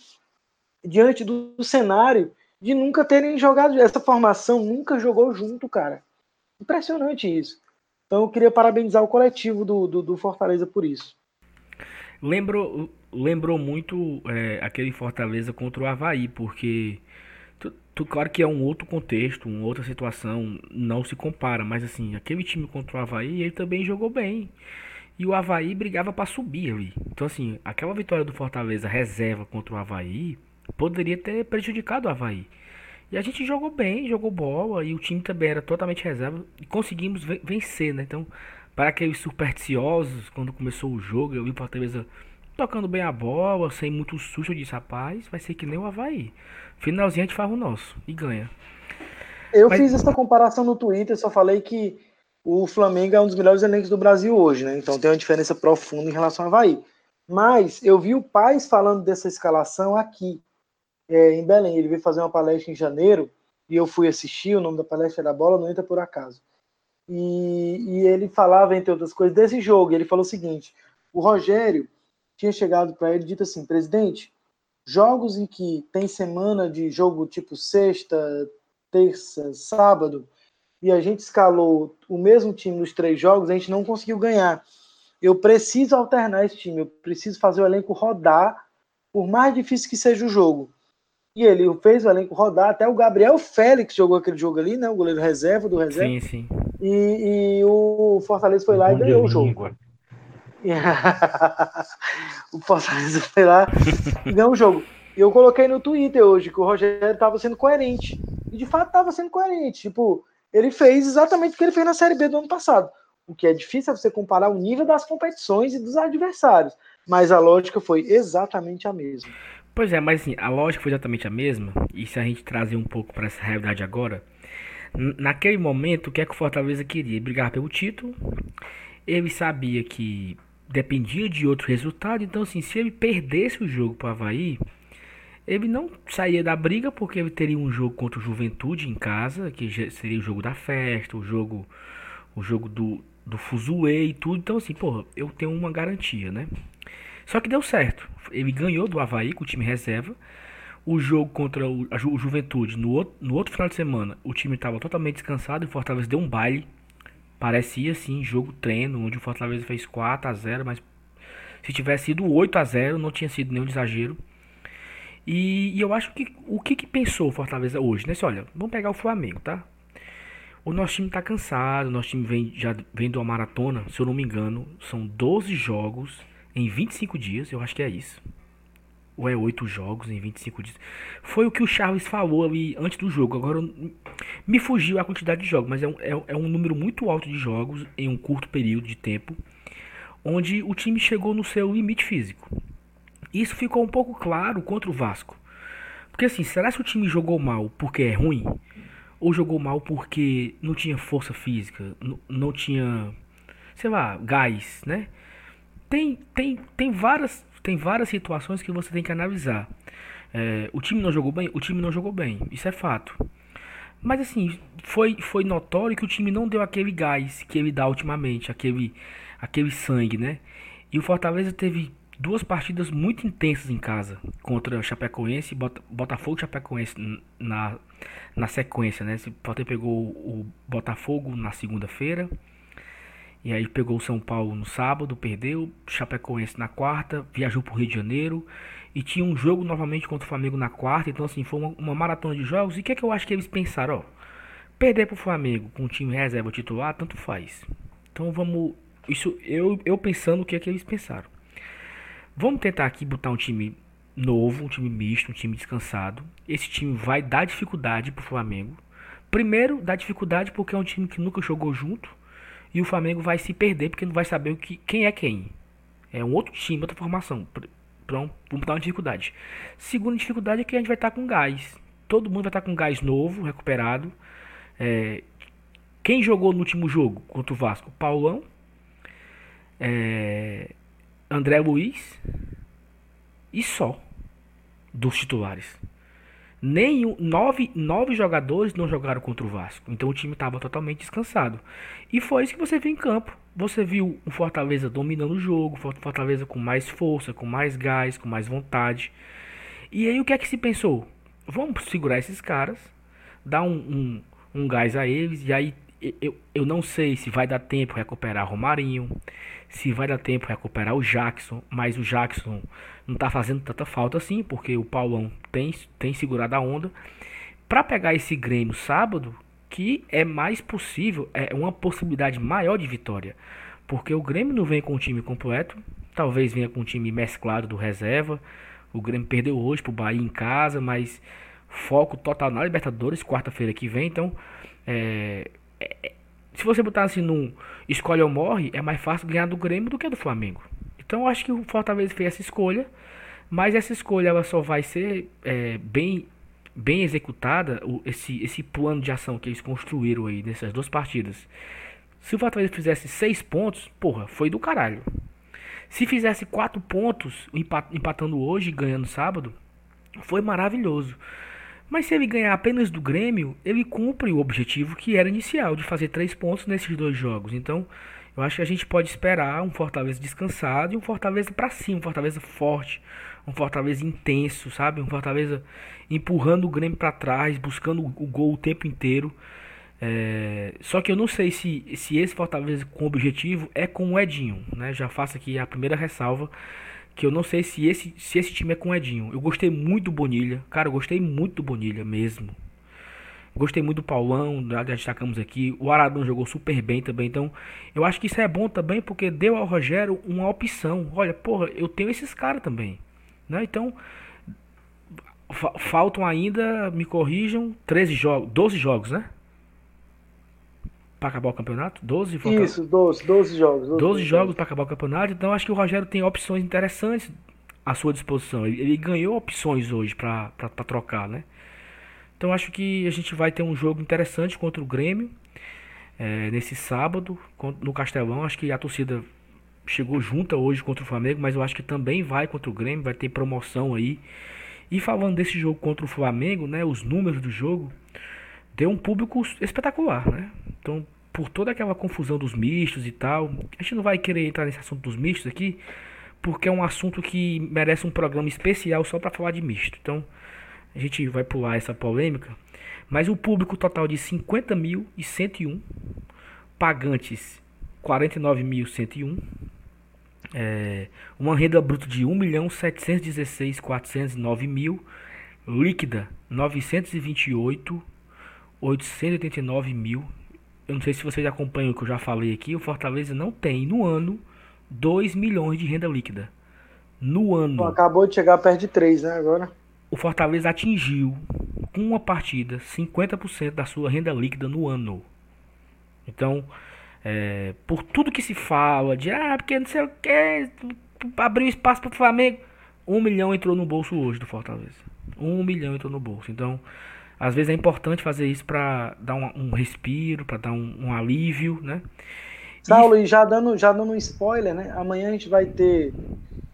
diante do, do cenário de nunca terem jogado essa formação, nunca jogou junto, cara. Impressionante isso. Então eu queria parabenizar o coletivo do, do, do Fortaleza por isso. Lembrou, lembrou muito é, aquele Fortaleza contra o Havaí, porque tu, tu, claro que é um outro contexto, uma outra situação, não se compara, mas assim, aquele time contra o Havaí, ele também jogou bem. E o Havaí brigava para subir ali. Então assim, aquela vitória do Fortaleza reserva contra o Havaí poderia ter prejudicado o Havaí. E a gente jogou bem, jogou bola, e o time também era totalmente reserva, e conseguimos vencer, né? Então, para aqueles supersticiosos, quando começou o jogo, eu vi o Fortaleza tocando bem a bola, sem muito susto, eu disse, rapaz, vai ser que nem o Havaí. Finalzinho a gente faz o nosso, e ganha. Eu Mas... fiz essa comparação no Twitter, só falei que o Flamengo é um dos melhores elencos do Brasil hoje, né? Então tem uma diferença profunda em relação ao Havaí. Mas eu vi o Paz falando dessa escalação aqui é, em Belém. Ele veio fazer uma palestra em janeiro e eu fui assistir. O nome da palestra era Bola Não Entra Por Acaso. E, e ele falava, entre outras coisas, desse jogo. Ele falou o seguinte: o Rogério tinha chegado para ele e dito assim, presidente, jogos em que tem semana de jogo tipo sexta, terça, sábado, e a gente escalou o mesmo time nos três jogos, a gente não conseguiu ganhar. Eu preciso alternar esse time, eu preciso fazer o elenco rodar, por mais difícil que seja o jogo. E ele fez o elenco rodar, até o Gabriel Félix jogou aquele jogo ali, né? O goleiro reserva do reserva. Sim, sim. E, e o Fortaleza foi lá e ganhou o jogo. (laughs) o Fortaleza foi lá e ganhou o jogo. E eu coloquei no Twitter hoje que o Rogério estava sendo coerente. E de fato estava sendo coerente. Tipo, ele fez exatamente o que ele fez na Série B do ano passado. O que é difícil é você comparar o nível das competições e dos adversários. Mas a lógica foi exatamente a mesma. Pois é, mas assim, a lógica foi exatamente a mesma. E se a gente trazer um pouco para essa realidade agora, naquele momento, o que é que o Fortaleza queria? Brigar pelo título. Ele sabia que dependia de outro resultado. Então, assim, se ele perdesse o jogo para o Havaí, ele não saía da briga porque ele teria um jogo contra o Juventude em casa, que seria o jogo da festa, o jogo, o jogo do, do Fuzue e tudo. Então, assim, pô, eu tenho uma garantia, né? Só que deu certo. Ele ganhou do Havaí com o time reserva. O jogo contra o, a Ju, Juventude, no outro, no outro final de semana, o time estava totalmente descansado e o Fortaleza deu um baile. Parecia assim, jogo treino, onde o Fortaleza fez 4 a 0 mas se tivesse sido 8 a 0 não tinha sido nenhum exagero. E, e eu acho que o que, que pensou o Fortaleza hoje, né? Olha, vamos pegar o Flamengo, tá? O nosso time tá cansado, o nosso time vem, já vem de uma maratona, se eu não me engano, são 12 jogos em 25 dias, eu acho que é isso. Ou é 8 jogos em 25 dias. Foi o que o Charles falou ali antes do jogo. Agora me fugiu a quantidade de jogos, mas é um, é, é um número muito alto de jogos em um curto período de tempo. Onde o time chegou no seu limite físico. Isso ficou um pouco claro contra o Vasco. Porque assim, será que o time jogou mal porque é ruim? Ou jogou mal porque não tinha força física, não, não tinha, sei lá, gás, né? Tem, tem, tem, várias, tem várias situações que você tem que analisar. É, o time não jogou bem? O time não jogou bem, isso é fato. Mas assim, foi, foi notório que o time não deu aquele gás que ele dá ultimamente, aquele, aquele sangue, né? E o Fortaleza teve duas partidas muito intensas em casa contra Chapecoense e Botafogo e Chapecoense na, na sequência, né? O Fortaleza pegou o Botafogo na segunda-feira e aí pegou o São Paulo no sábado, perdeu, Chapecoense na quarta, viajou para o Rio de Janeiro e tinha um jogo novamente contra o Flamengo na quarta, então assim, foi uma, uma maratona de jogos. E o que é que eu acho que eles pensaram, ó? Perder para o Flamengo com o time reserva titular, tanto faz. Então vamos, isso eu eu pensando o que é que eles pensaram. Vamos tentar aqui botar um time novo, um time misto, um time descansado. Esse time vai dar dificuldade para o Flamengo. Primeiro, dá dificuldade porque é um time que nunca jogou junto e o Flamengo vai se perder porque não vai saber o que, quem é quem. É um outro time, outra formação. Pronto, vamos dar uma dificuldade. Segunda dificuldade é que a gente vai estar com gás. Todo mundo vai estar com gás novo, recuperado. É, quem jogou no último jogo contra o Vasco? Paulão, é, André Luiz e só dos titulares. Nem nove, nove jogadores não jogaram contra o Vasco. Então o time estava totalmente descansado. E foi isso que você viu em campo. Você viu o Fortaleza dominando o jogo, Fortaleza com mais força, com mais gás, com mais vontade. E aí o que é que se pensou? Vamos segurar esses caras, dar um, um, um gás a eles. E aí eu, eu não sei se vai dar tempo recuperar Romarinho, se vai dar tempo recuperar o Jackson, mas o Jackson não está fazendo tanta falta assim, porque o Paulão tem, tem segurado a onda. Para pegar esse Grêmio sábado, que é mais possível, é uma possibilidade maior de vitória, porque o Grêmio não vem com o time completo, talvez venha com um time mesclado do reserva. O Grêmio perdeu hoje pro Bahia em casa, mas foco total na Libertadores, quarta-feira que vem, então é, é, se você botar assim num escolhe ou morre, é mais fácil ganhar do Grêmio do que do Flamengo. Então eu acho que o Fortaleza fez essa escolha, mas essa escolha ela só vai ser é, bem bem executada, o, esse, esse plano de ação que eles construíram aí nessas duas partidas. Se o Fortaleza fizesse seis pontos, porra, foi do caralho. Se fizesse quatro pontos, empatando hoje e ganhando sábado, foi maravilhoso. Mas se ele ganhar apenas do Grêmio, ele cumpre o objetivo que era inicial, de fazer três pontos nesses dois jogos. Então, eu acho que a gente pode esperar um Fortaleza descansado e um Fortaleza para cima, um Fortaleza forte, um Fortaleza intenso, sabe? Um Fortaleza empurrando o Grêmio para trás, buscando o gol o tempo inteiro. É... Só que eu não sei se, se esse Fortaleza com objetivo é com o Edinho, né? Já faço aqui a primeira ressalva que eu não sei se esse, se esse time é com Edinho. Eu gostei muito do Bonilha. Cara, eu gostei muito do Bonilha mesmo. Gostei muito do Paulão, já destacamos aqui. O Aradão jogou super bem também. Então, eu acho que isso é bom também porque deu ao Rogério uma opção. Olha, porra, eu tenho esses caras também. Né? Então, fa faltam ainda, me corrijam, 13 jogos, 12 jogos, né? Para acabar o campeonato? 12 Isso, 12, 12 jogos. 12, 12 jogos para acabar o campeonato. Então acho que o Rogério tem opções interessantes à sua disposição. Ele, ele ganhou opções hoje para trocar, né? Então acho que a gente vai ter um jogo interessante contra o Grêmio é, nesse sábado no Castelão. Acho que a torcida chegou junta hoje contra o Flamengo, mas eu acho que também vai contra o Grêmio, vai ter promoção aí. E falando desse jogo contra o Flamengo, né, os números do jogo, deu um público espetacular, né? Então, por toda aquela confusão dos mistos e tal, a gente não vai querer entrar nesse assunto dos mistos aqui, porque é um assunto que merece um programa especial só para falar de misto. Então, a gente vai pular essa polêmica. Mas o público total de 50.101, pagantes 49.101, é, uma renda bruta de 1.716.409 mil, líquida 928 889 mil. Eu não sei se vocês acompanham o que eu já falei aqui. O Fortaleza não tem no ano 2 milhões de renda líquida. No ano. acabou de chegar perto de 3, né? Agora. O Fortaleza atingiu com uma partida 50% da sua renda líquida no ano. Então, é, por tudo que se fala de ah, porque não sei o que, abriu espaço para o Flamengo. Um milhão entrou no bolso hoje do Fortaleza. Um milhão entrou no bolso. Então, às vezes é importante fazer isso para dar um, um respiro, para dar um, um, alívio, né? Saulo, e já dando, já dando um spoiler, né? Amanhã a gente vai ter,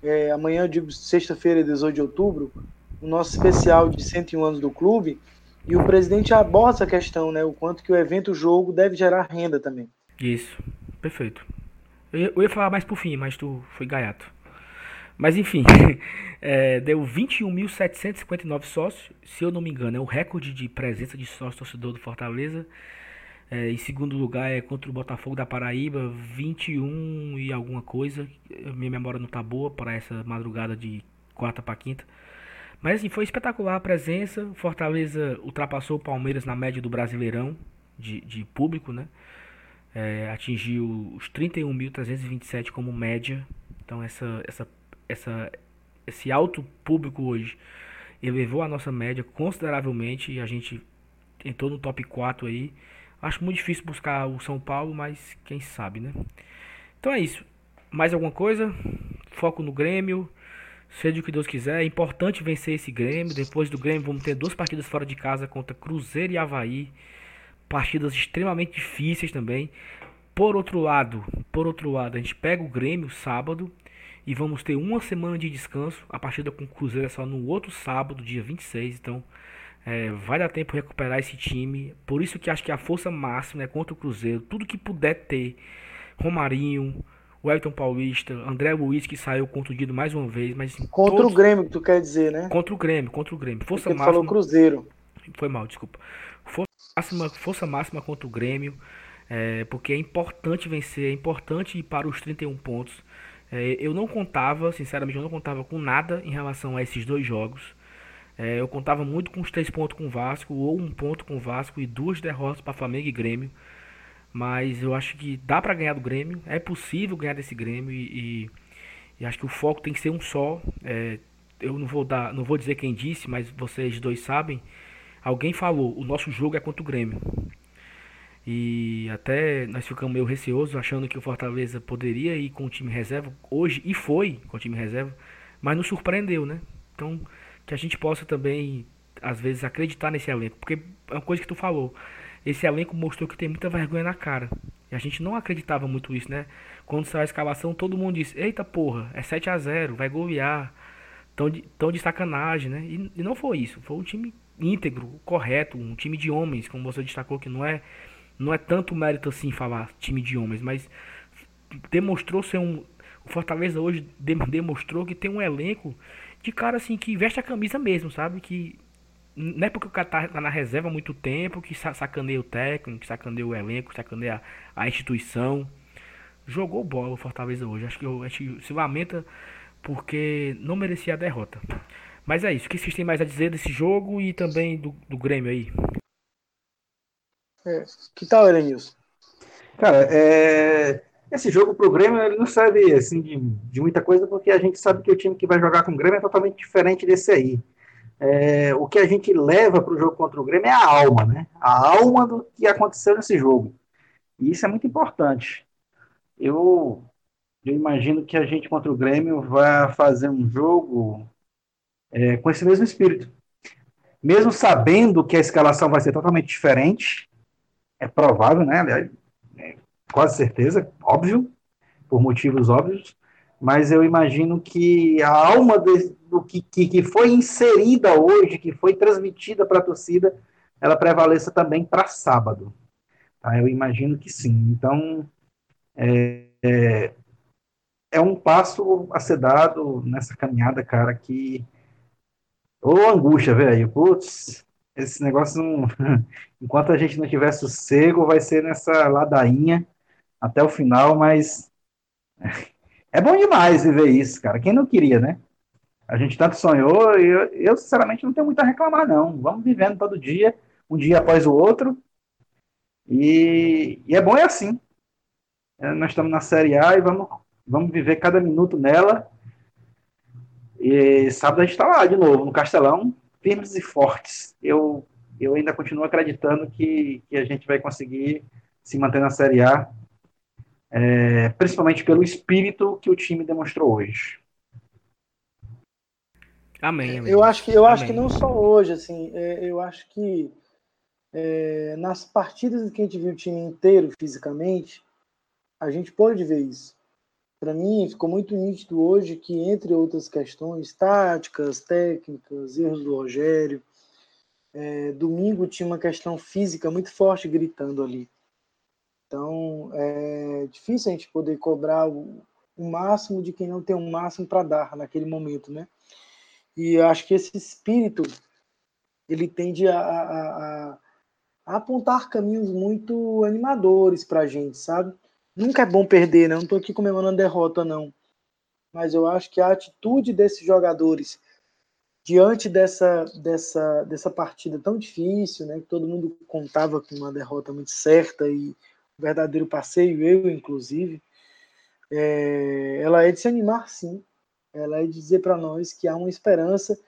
é, amanhã eu digo sexta-feira, 18 de outubro, o nosso especial de 101 anos do clube, e o presidente aborda essa questão, né? O quanto que o evento, o jogo, deve gerar renda também. Isso, perfeito. Eu, eu ia falar mais por fim, mas tu foi gaiato. Mas enfim, (laughs) é, deu 21.759 sócios, se eu não me engano, é o recorde de presença de sócio torcedor do Fortaleza. É, em segundo lugar é contra o Botafogo da Paraíba, 21 e alguma coisa. Minha memória não tá boa para essa madrugada de quarta para quinta. Mas assim, foi espetacular a presença. Fortaleza ultrapassou o Palmeiras na média do Brasileirão de, de público, né? É, atingiu os 31.327 como média. Então essa, essa, essa, esse alto público hoje elevou a nossa média consideravelmente e a gente entrou no top 4 aí. Acho muito difícil buscar o São Paulo, mas quem sabe, né? Então é isso. Mais alguma coisa? Foco no Grêmio. Seja o que Deus quiser. É importante vencer esse Grêmio. Depois do Grêmio, vamos ter duas partidas fora de casa contra Cruzeiro e Havaí. Partidas extremamente difíceis também. Por outro lado, por outro lado, a gente pega o Grêmio sábado e vamos ter uma semana de descanso. A partida com o Cruzeiro é só no outro sábado, dia 26. Então, é, vai dar tempo recuperar esse time. Por isso que acho que a força máxima é contra o Cruzeiro. Tudo que puder ter. Romarinho, Wellington Paulista, André Luiz que saiu contundido mais uma vez. Mas, assim, contra todos... o Grêmio, que tu quer dizer, né? Contra o Grêmio, contra o Grêmio. Força Porque máxima. falou Cruzeiro. Foi mal, desculpa. Força máxima, força máxima contra o Grêmio. É, porque é importante vencer, é importante ir para os 31 pontos. É, eu não contava, sinceramente, eu não contava com nada em relação a esses dois jogos. É, eu contava muito com os três pontos com o Vasco, ou um ponto com o Vasco e duas derrotas para Flamengo e Grêmio. Mas eu acho que dá para ganhar do Grêmio, é possível ganhar desse Grêmio e, e, e acho que o foco tem que ser um só. É, eu não vou dar, não vou dizer quem disse, mas vocês dois sabem. Alguém falou, o nosso jogo é contra o Grêmio. E até nós ficamos meio receosos, achando que o Fortaleza poderia ir com o time reserva hoje e foi com o time reserva, mas nos surpreendeu, né? Então que a gente possa também, às vezes, acreditar nesse elenco. Porque é uma coisa que tu falou. Esse elenco mostrou que tem muita vergonha na cara. E a gente não acreditava muito isso, né? Quando saiu a escalação, todo mundo disse: Eita porra, é 7 a 0 vai golear. Tão de, tão de sacanagem, né? E, e não foi isso. Foi um time íntegro, correto, um time de homens, como você destacou, que não é, não é tanto mérito assim falar time de homens, mas demonstrou ser um. O Fortaleza hoje demonstrou que tem um elenco de cara assim que veste a camisa mesmo, sabe? Que não é porque o cara tá, tá na reserva há muito tempo que sacaneia o técnico, que sacaneia o elenco, sacaneia a, a instituição. Jogou bola o Fortaleza hoje. Acho que se lamenta porque não merecia a derrota. Mas é isso. O que vocês têm mais a dizer desse jogo e também do, do Grêmio aí? É, que tal, Elenilson? Cara, é, esse jogo pro Grêmio ele não serve assim, de, de, muita coisa, porque a gente sabe que o time que vai jogar com o Grêmio é totalmente diferente desse aí. É, o que a gente leva para o jogo contra o Grêmio é a alma, né? A alma do que aconteceu nesse jogo. E isso é muito importante. Eu, eu imagino que a gente contra o Grêmio vai fazer um jogo é, com esse mesmo espírito. Mesmo sabendo que a escalação vai ser totalmente diferente, é provável, né? Aliás, quase certeza, óbvio, por motivos óbvios, mas eu imagino que a alma de, do que, que, que, foi inserida hoje, que foi transmitida para a torcida, ela prevaleça também para sábado. Tá? Eu imagino que sim. Então, é, é, é, um passo a ser dado nessa caminhada, cara, que. Ô, angústia, velho. Putz, esse negócio não. (laughs) Enquanto a gente não tiver sossego, vai ser nessa ladainha até o final, mas (laughs) é bom demais viver isso, cara. Quem não queria, né? A gente tanto sonhou e eu, eu, sinceramente, não tenho muito a reclamar, não. Vamos vivendo todo dia, um dia após o outro. E, e é bom é assim. É, nós estamos na Série A e vamos, vamos viver cada minuto nela. E sábado a gente está lá de novo, no Castelão, firmes e fortes. Eu, eu ainda continuo acreditando que, que a gente vai conseguir se manter na Série A é, principalmente pelo espírito que o time demonstrou hoje. Amém. amém. Eu acho que eu amém. acho que não só hoje, assim, é, eu acho que é, nas partidas que a gente viu o time inteiro fisicamente, a gente pode ver isso. Para mim, ficou muito nítido hoje que, entre outras questões, táticas, técnicas, erros do Rogério, é, domingo tinha uma questão física muito forte gritando ali. Então, é difícil a gente poder cobrar o, o máximo de quem não tem o máximo para dar naquele momento, né? E eu acho que esse espírito ele tende a, a, a, a apontar caminhos muito animadores para a gente, sabe? Nunca é bom perder, né? Não estou aqui comemorando derrota, não. Mas eu acho que a atitude desses jogadores diante dessa, dessa, dessa partida tão difícil, né? Que todo mundo contava com uma derrota muito certa e um verdadeiro passeio, eu inclusive, é, ela é de se animar, sim. Ela é de dizer para nós que há uma esperança.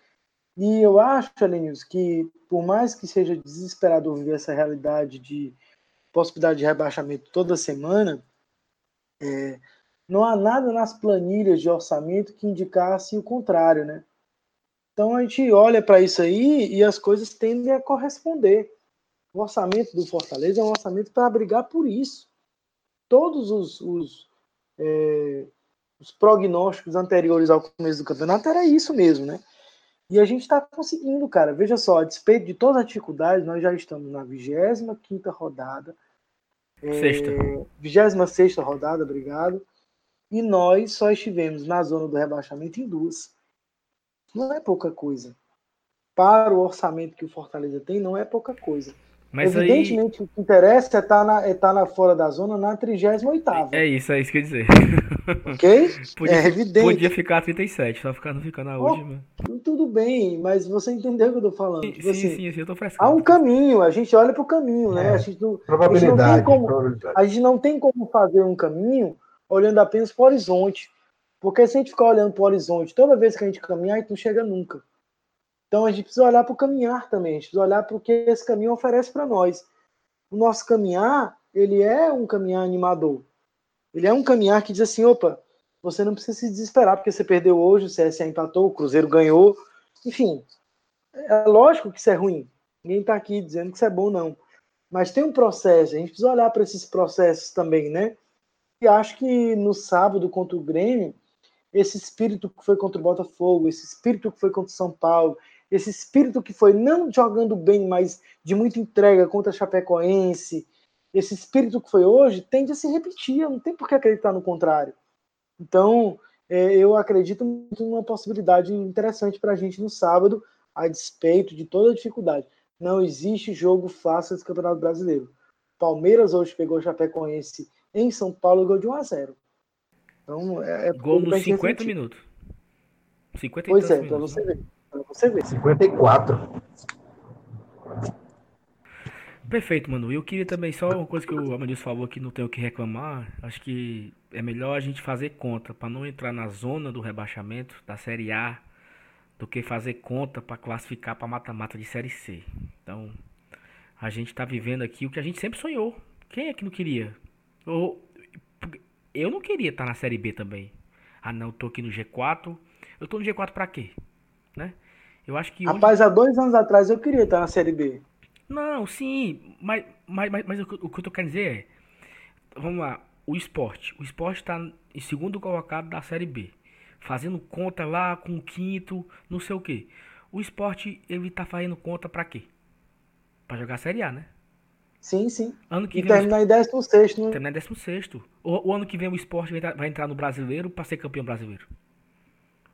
E eu acho, Alenius, que por mais que seja desesperador viver essa realidade de possibilidade de rebaixamento toda semana, é, não há nada nas planilhas de orçamento que indicasse o contrário, né? Então a gente olha para isso aí e as coisas tendem a corresponder. O orçamento do Fortaleza é um orçamento para brigar por isso. Todos os, os, é, os prognósticos anteriores ao começo do campeonato era isso mesmo, né? E a gente está conseguindo, cara. Veja só, a despeito de todas as dificuldades, nós já estamos na 25 rodada. Sexta. É, 26 rodada, obrigado. E nós só estivemos na zona do rebaixamento em duas. Não é pouca coisa. Para o orçamento que o Fortaleza tem, não é pouca coisa. Mas Evidentemente, aí... o que interessa é estar tá na, é tá na fora da zona na 38 É isso, é isso que eu ia dizer. Ok? (laughs) Podia, é evidente. Podia ficar 37, só ficar, não ficar na oh, última. Tudo bem, mas você entendeu o que eu tô falando. Sim, tipo sim, assim, sim, sim, eu tô frescando. Há um caminho, a gente olha para o caminho, né? É. A gente não, Probabilidade. a gente não tem como, probabilidade. a gente não tem como fazer um caminho olhando apenas para o horizonte. Porque se a gente ficar olhando para o horizonte toda vez que a gente caminhar, a gente não chega nunca. Então a gente precisa olhar para o caminhar também, a gente precisa olhar para o que esse caminho oferece para nós. O nosso caminhar, ele é um caminhar animador. Ele é um caminhar que diz assim, opa, você não precisa se desesperar porque você perdeu hoje, o CSA empatou, o Cruzeiro ganhou. Enfim, é lógico que isso é ruim. Ninguém está aqui dizendo que isso é bom, não. Mas tem um processo, a gente precisa olhar para esses processos também, né? E acho que no sábado contra o Grêmio, esse espírito que foi contra o Botafogo, esse espírito que foi contra o São Paulo, esse espírito que foi não jogando bem, mas de muita entrega contra a Chapecoense, esse espírito que foi hoje, tende a se repetir, não tem por que acreditar no contrário. Então, é, eu acredito muito numa possibilidade interessante para a gente no sábado, a despeito de toda a dificuldade. Não existe jogo fácil desse Campeonato Brasileiro. Palmeiras hoje pegou a Chapecoense em São Paulo e gol de 1 a 0 Então, é, é Gol nos gente 50 refletir. minutos. 50 e Pois é, para você né? ver. Você ver. 54. Perfeito, mano. Eu queria também, só uma coisa que o Amadilson falou que não tem o que reclamar. Acho que é melhor a gente fazer conta para não entrar na zona do rebaixamento da Série A do que fazer conta para classificar para mata-mata de Série C. Então, a gente tá vivendo aqui o que a gente sempre sonhou. Quem é que não queria? Eu, eu não queria estar na Série B também. Ah, não, tô aqui no G4. Eu tô no G4 pra quê? Né? Eu acho que Rapaz, há dois anos atrás eu queria estar na Série B. Não, sim, mas, mas, mas, mas o, que, o que eu tô querendo dizer é, vamos lá, o esporte. O esporte tá em segundo colocado da Série B, fazendo conta lá com o quinto, não sei o que. O esporte, ele tá fazendo conta pra quê? Pra jogar a Série A, né? Sim, sim. Ano que E vem terminar em 16, né? terminar em 16 o, o ano que vem o esporte vai, entrar- vai entrar no brasileiro pra ser campeão brasileiro.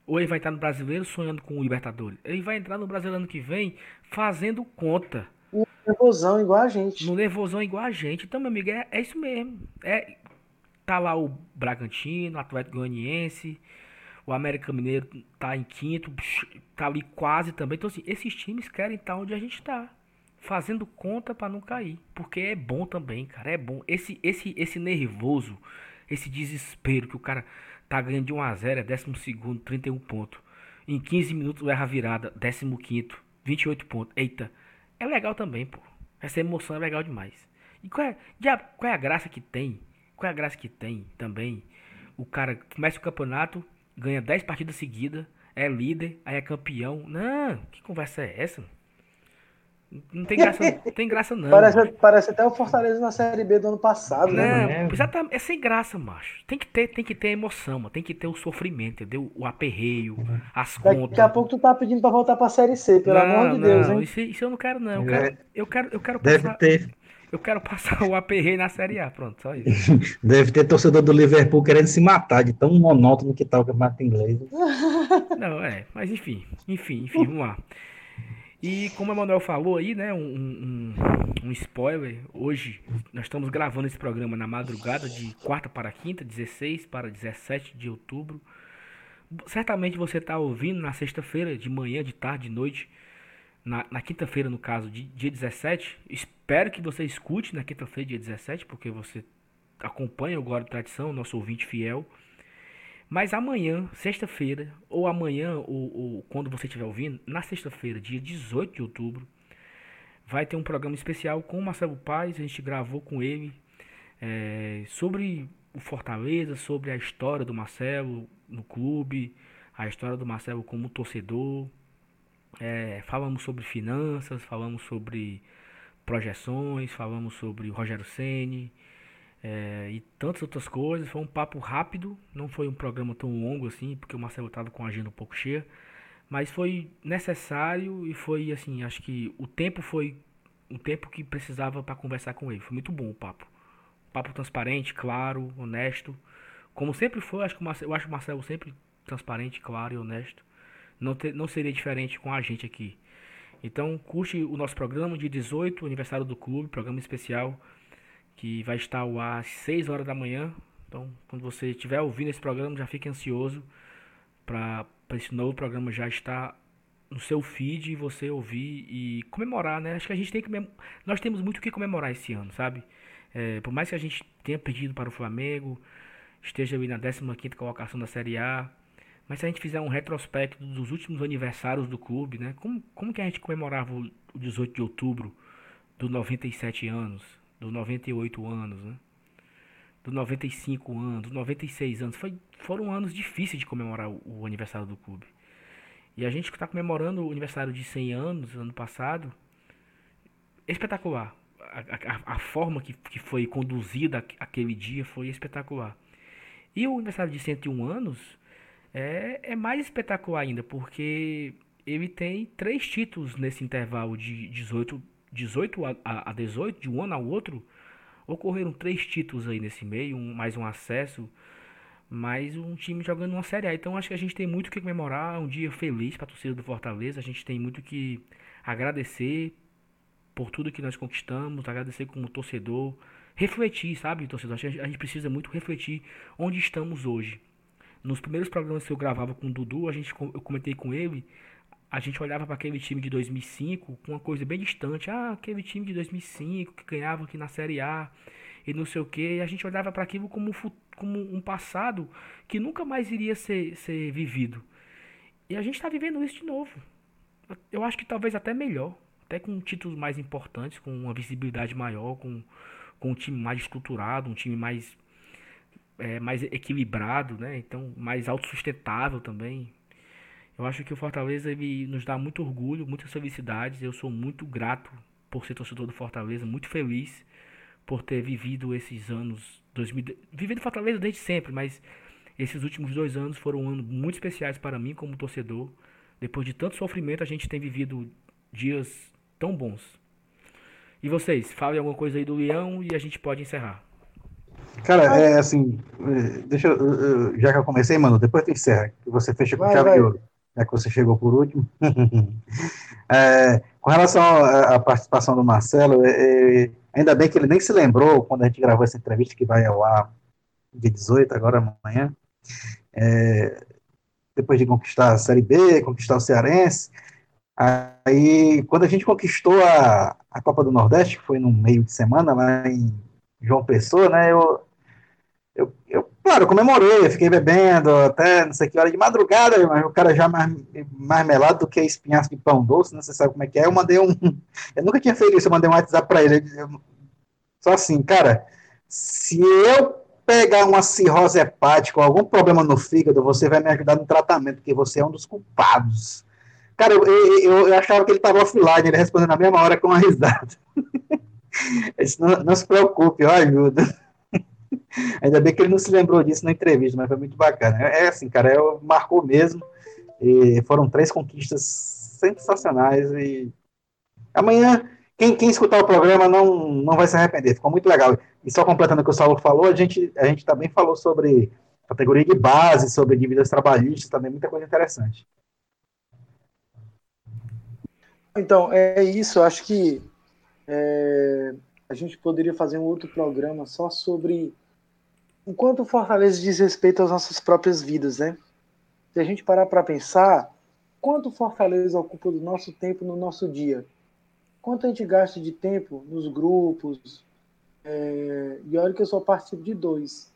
Ou ele vai entrar no brasileiro sonhando com o Libertadores. Ele vai entrar no brasileiro ano que vem fazendo conta. Nervosão, igual a gente. No nervosão igual a gente. Então, meu amigo, é, é isso mesmo. É, tá lá o Bragantino, o Atlético Goianiense, o América Mineiro tá em quinto, tá ali quase também. Então, assim, esses times querem estar onde a gente tá. Fazendo conta pra não cair. Porque é bom também, cara. É bom. Esse, esse, esse nervoso, esse desespero que o cara tá ganhando de 1 a 0 é 12 31 pontos. Em 15 minutos erra a virada, 15 28 pontos. Eita. É legal também, pô. Essa emoção é legal demais. E qual é, qual é a graça que tem? Qual é a graça que tem também? O cara começa o campeonato, ganha 10 partidas seguidas, é líder, aí é campeão. Não, que conversa é essa? Não tem graça, não tem graça não. Parece, parece até o Fortaleza na Série B do ano passado, né? Não, É. exatamente, é sem graça, macho. Tem que ter, tem que ter emoção, mano. Tem que ter o sofrimento, entendeu? O aperreio, as Daqui contas. a pouco tu tá pedindo pra voltar pra Série C, pelo não, amor de Deus, não, hein? Isso, isso eu não quero, não. Eu É. quero, eu quero, eu quero Deve passar- ter, Eu quero passar o aperreio na Série A, pronto, só isso. (laughs) Deve ter torcedor do Liverpool querendo se matar de tão monótono que tá o campeonato inglês. Não, é, mas enfim, enfim, enfim, vamos lá. E como o Emanuel falou aí, né, um, um, um, spoiler, hoje nós estamos gravando esse programa na madrugada de quarta para quinta, 16 para 17 de outubro. Certamente você está ouvindo na sexta-feira, de manhã, de tarde, de noite, na, na quinta-feira, no caso, de, dia 17. Espero que você escute na quinta-feira, dia 17, porque você acompanha o de Tradição, nosso ouvinte fiel. Mas amanhã, sexta-feira, ou amanhã, ou, ou, quando você estiver ouvindo, na sexta-feira, dia 18 de outubro, vai ter um programa especial com o Marcelo Paz. A gente gravou com ele é, sobre o Fortaleza, sobre a história do Marcelo no clube, a história do Marcelo como torcedor. É, falamos sobre finanças, falamos sobre projeções, falamos sobre o Rogério Ceni é, e tantas outras coisas. Foi um papo rápido, não foi um programa tão longo assim, porque o Marcelo estava com a agenda um pouco cheia, mas foi necessário e foi assim, acho que o tempo foi o tempo que precisava para conversar com ele. Foi muito bom o papo. Papo transparente, claro, honesto. Como sempre foi, acho que Marcelo, eu acho o Marcelo sempre transparente, claro e honesto. Não, ter, não seria diferente com a gente aqui. Então, curte o nosso programa de 18, aniversário do clube, programa especial que vai estar ao ar às 6 horas da manhã. Então, quando você estiver ouvindo esse programa, já fique ansioso para esse novo programa já estar no seu feed e você ouvir e comemorar, né? Acho que a gente tem que nós temos muito o que comemorar esse ano, sabe? É, por mais que a gente tenha perdido para o Flamengo, esteja ali na 15ª colocação da Série A, mas se a gente fizer um retrospecto dos últimos aniversários do clube, né? Como, como que a gente comemorava o 18 de outubro dos 97 anos? Dos 98 anos, né? Dos 95 anos, dos 96 anos. Foi, foram anos difíceis de comemorar o, o aniversário do clube. E a gente que está comemorando o aniversário de 100 anos, ano passado, espetacular. A, a, a, forma que, que foi conduzida aquele dia foi espetacular. E o aniversário de 101 anos é, é mais espetacular ainda, porque ele tem três títulos nesse intervalo de 18 18 a, a 18, de um ano ao outro, ocorreram três títulos aí nesse meio, um, mais um acesso, mais um time jogando uma Série A. Então acho que a gente tem muito que comemorar, um dia feliz para a torcida do Fortaleza, a gente tem muito que agradecer por tudo que nós conquistamos, agradecer como torcedor, refletir, sabe, torcedor? A gente, a gente precisa muito refletir onde estamos hoje. Nos primeiros programas que eu gravava com o Dudu, a gente, eu comentei com ele a gente olhava para aquele time de 2005 com uma coisa bem distante. Ah, aquele time de 2005 que ganhava aqui na Série A e não sei o que. A gente olhava para aquilo como, como um passado que nunca mais iria ser, ser vivido. E a gente está vivendo isso de novo. Eu acho que talvez até melhor. Até com títulos mais importantes, com uma visibilidade maior, com, com um time mais estruturado, um time mais, é, mais equilibrado, né? Então, mais autossustentável também. Eu acho que o Fortaleza ele nos dá muito orgulho, muitas felicidades. Eu sou muito grato por ser torcedor do Fortaleza, muito feliz por ter vivido esses anos 2000, vivido Fortaleza desde sempre, mas esses últimos dois anos foram anos muito especiais para mim como torcedor. Depois de tanto sofrimento, a gente tem vivido dias tão bons. E vocês, falem alguma coisa aí do Leão e a gente pode encerrar. Cara, é assim, é, deixa eu, já que eu comecei, mano, depois tu encerra, que você fecha com vai, chave vai. de ouro já que você chegou por último. (laughs) é, com relação à participação do Marcelo, é, é, ainda bem que ele nem se lembrou quando a gente gravou essa entrevista que vai ao ar dia 18, agora amanhã. É, depois de conquistar a Série B, conquistar o Cearense. Aí, quando a gente conquistou a, a Copa do Nordeste, que foi no meio de semana lá em João Pessoa, né? Eu, eu, eu Claro, eu comemorei, eu fiquei bebendo até não sei que hora de madrugada, mas o cara já mais, mais melado do que espinhaço de pão doce, não né? sei sabe como é que é. Eu mandei um. (laughs) Eu nunca tinha feito isso, eu mandei um WhatsApp pra ele. Eu, só assim, cara, se eu pegar uma cirrose hepática ou algum problema no fígado, você vai me ajudar no tratamento, porque você é um dos culpados. Cara, eu, eu, eu achava que ele estava offline, ele respondeu na mesma hora com uma risada. (laughs) disse, não, não se preocupe, eu ajudo. (laughs) Ainda bem que ele não se lembrou disso na entrevista, mas foi muito bacana. É, é assim, cara, é, marcou mesmo. E foram três conquistas sensacionais. E amanhã quem, quem escutar o programa não, não vai se arrepender, ficou muito legal. E só completando o que o Saulo falou, a gente, a gente também falou sobre categoria de base, sobre dívidas trabalhistas, também muita coisa interessante. Então, é isso, acho que é, a gente poderia fazer um outro programa só sobre o quanto o Fortaleza diz respeito às nossas próprias vidas, né? Se a gente parar para pensar, quanto Fortaleza ocupa do nosso tempo no nosso dia? Quanto a gente gasta de tempo nos grupos? É, e olha que eu só participo de dois.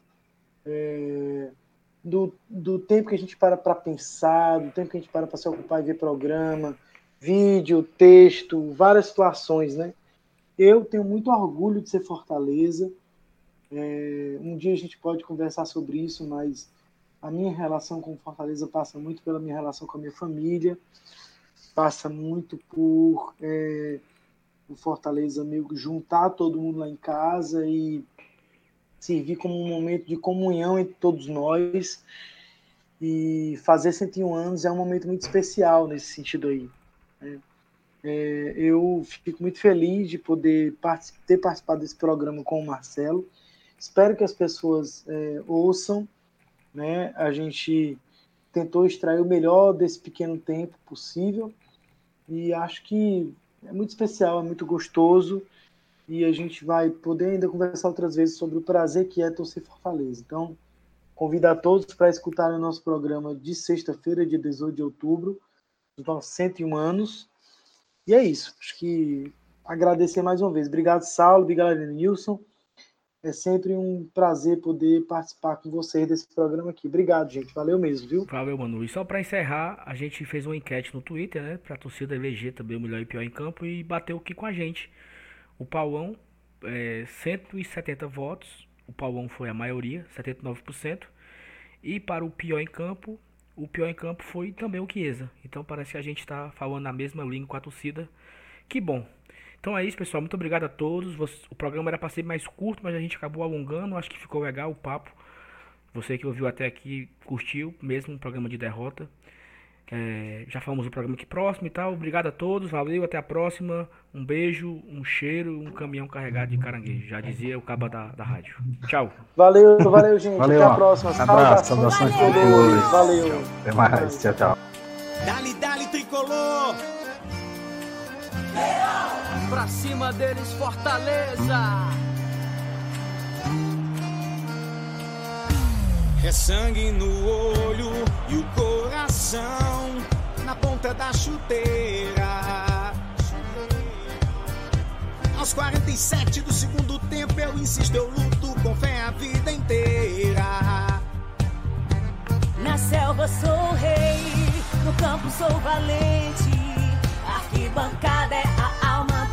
É, do, do tempo que a gente para para pensar, do tempo que a gente para para se ocupar e ver programa, vídeo, texto, várias situações, né? Eu tenho muito orgulho de ser Fortaleza. É, um dia a gente pode conversar sobre isso, mas a minha relação com Fortaleza passa muito pela minha relação com a minha família, passa muito por é, o Fortaleza meio juntar todo mundo lá em casa e servir como um momento de comunhão entre todos nós. E fazer 101 anos é um momento muito especial nesse sentido aí. Né? É, eu fico muito feliz de poder ter participado desse programa com o Marcelo. Espero que as pessoas é, ouçam. Né? A gente tentou extrair o melhor desse pequeno tempo possível e acho que é muito especial, é muito gostoso e a gente vai poder ainda conversar outras vezes sobre o prazer que é torcer Fortaleza. Então, convido a todos para escutarem o nosso programa de sexta-feira, dia 18 de outubro, dos nossos 101 anos. E é isso. Acho que agradecer mais uma vez. Obrigado, Saulo. Obrigado, Nilson. É sempre um prazer poder participar com vocês desse programa aqui. Obrigado, gente. Valeu mesmo, viu? Valeu, Manu. E só para encerrar, a gente fez uma enquete no Twitter, né? Pra torcida eleger também o melhor e pior em campo e bateu aqui com a gente. O Paulão, é, 170 votos. O Paulão foi a maioria, 79%. E para o pior em campo, o pior em campo foi também o Chiesa. Então parece que a gente está falando na mesma língua com a torcida. Que bom. Então é isso, pessoal. Muito obrigado a todos. O programa era para ser mais curto, mas a gente acabou alongando. Acho que ficou legal o papo. Você que ouviu até aqui curtiu mesmo o programa de derrota. É, já falamos do programa aqui próximo e tal. Obrigado a todos, valeu, até a próxima. Um beijo, um cheiro, um caminhão carregado de caranguejo. Já dizia o caba da, da rádio. Tchau. Valeu, valeu, gente. Valeu, até a próxima. Abraço, saudações valeu. valeu. Até mais, tchau, tchau. Dali, dali, tricolor. Pra cima deles, Fortaleza. É sangue no olho e o coração na ponta da chuteira. Aos 47 do segundo tempo eu insisto, eu luto com fé a vida inteira. Na selva sou rei, no campo sou valente. Arquibancada é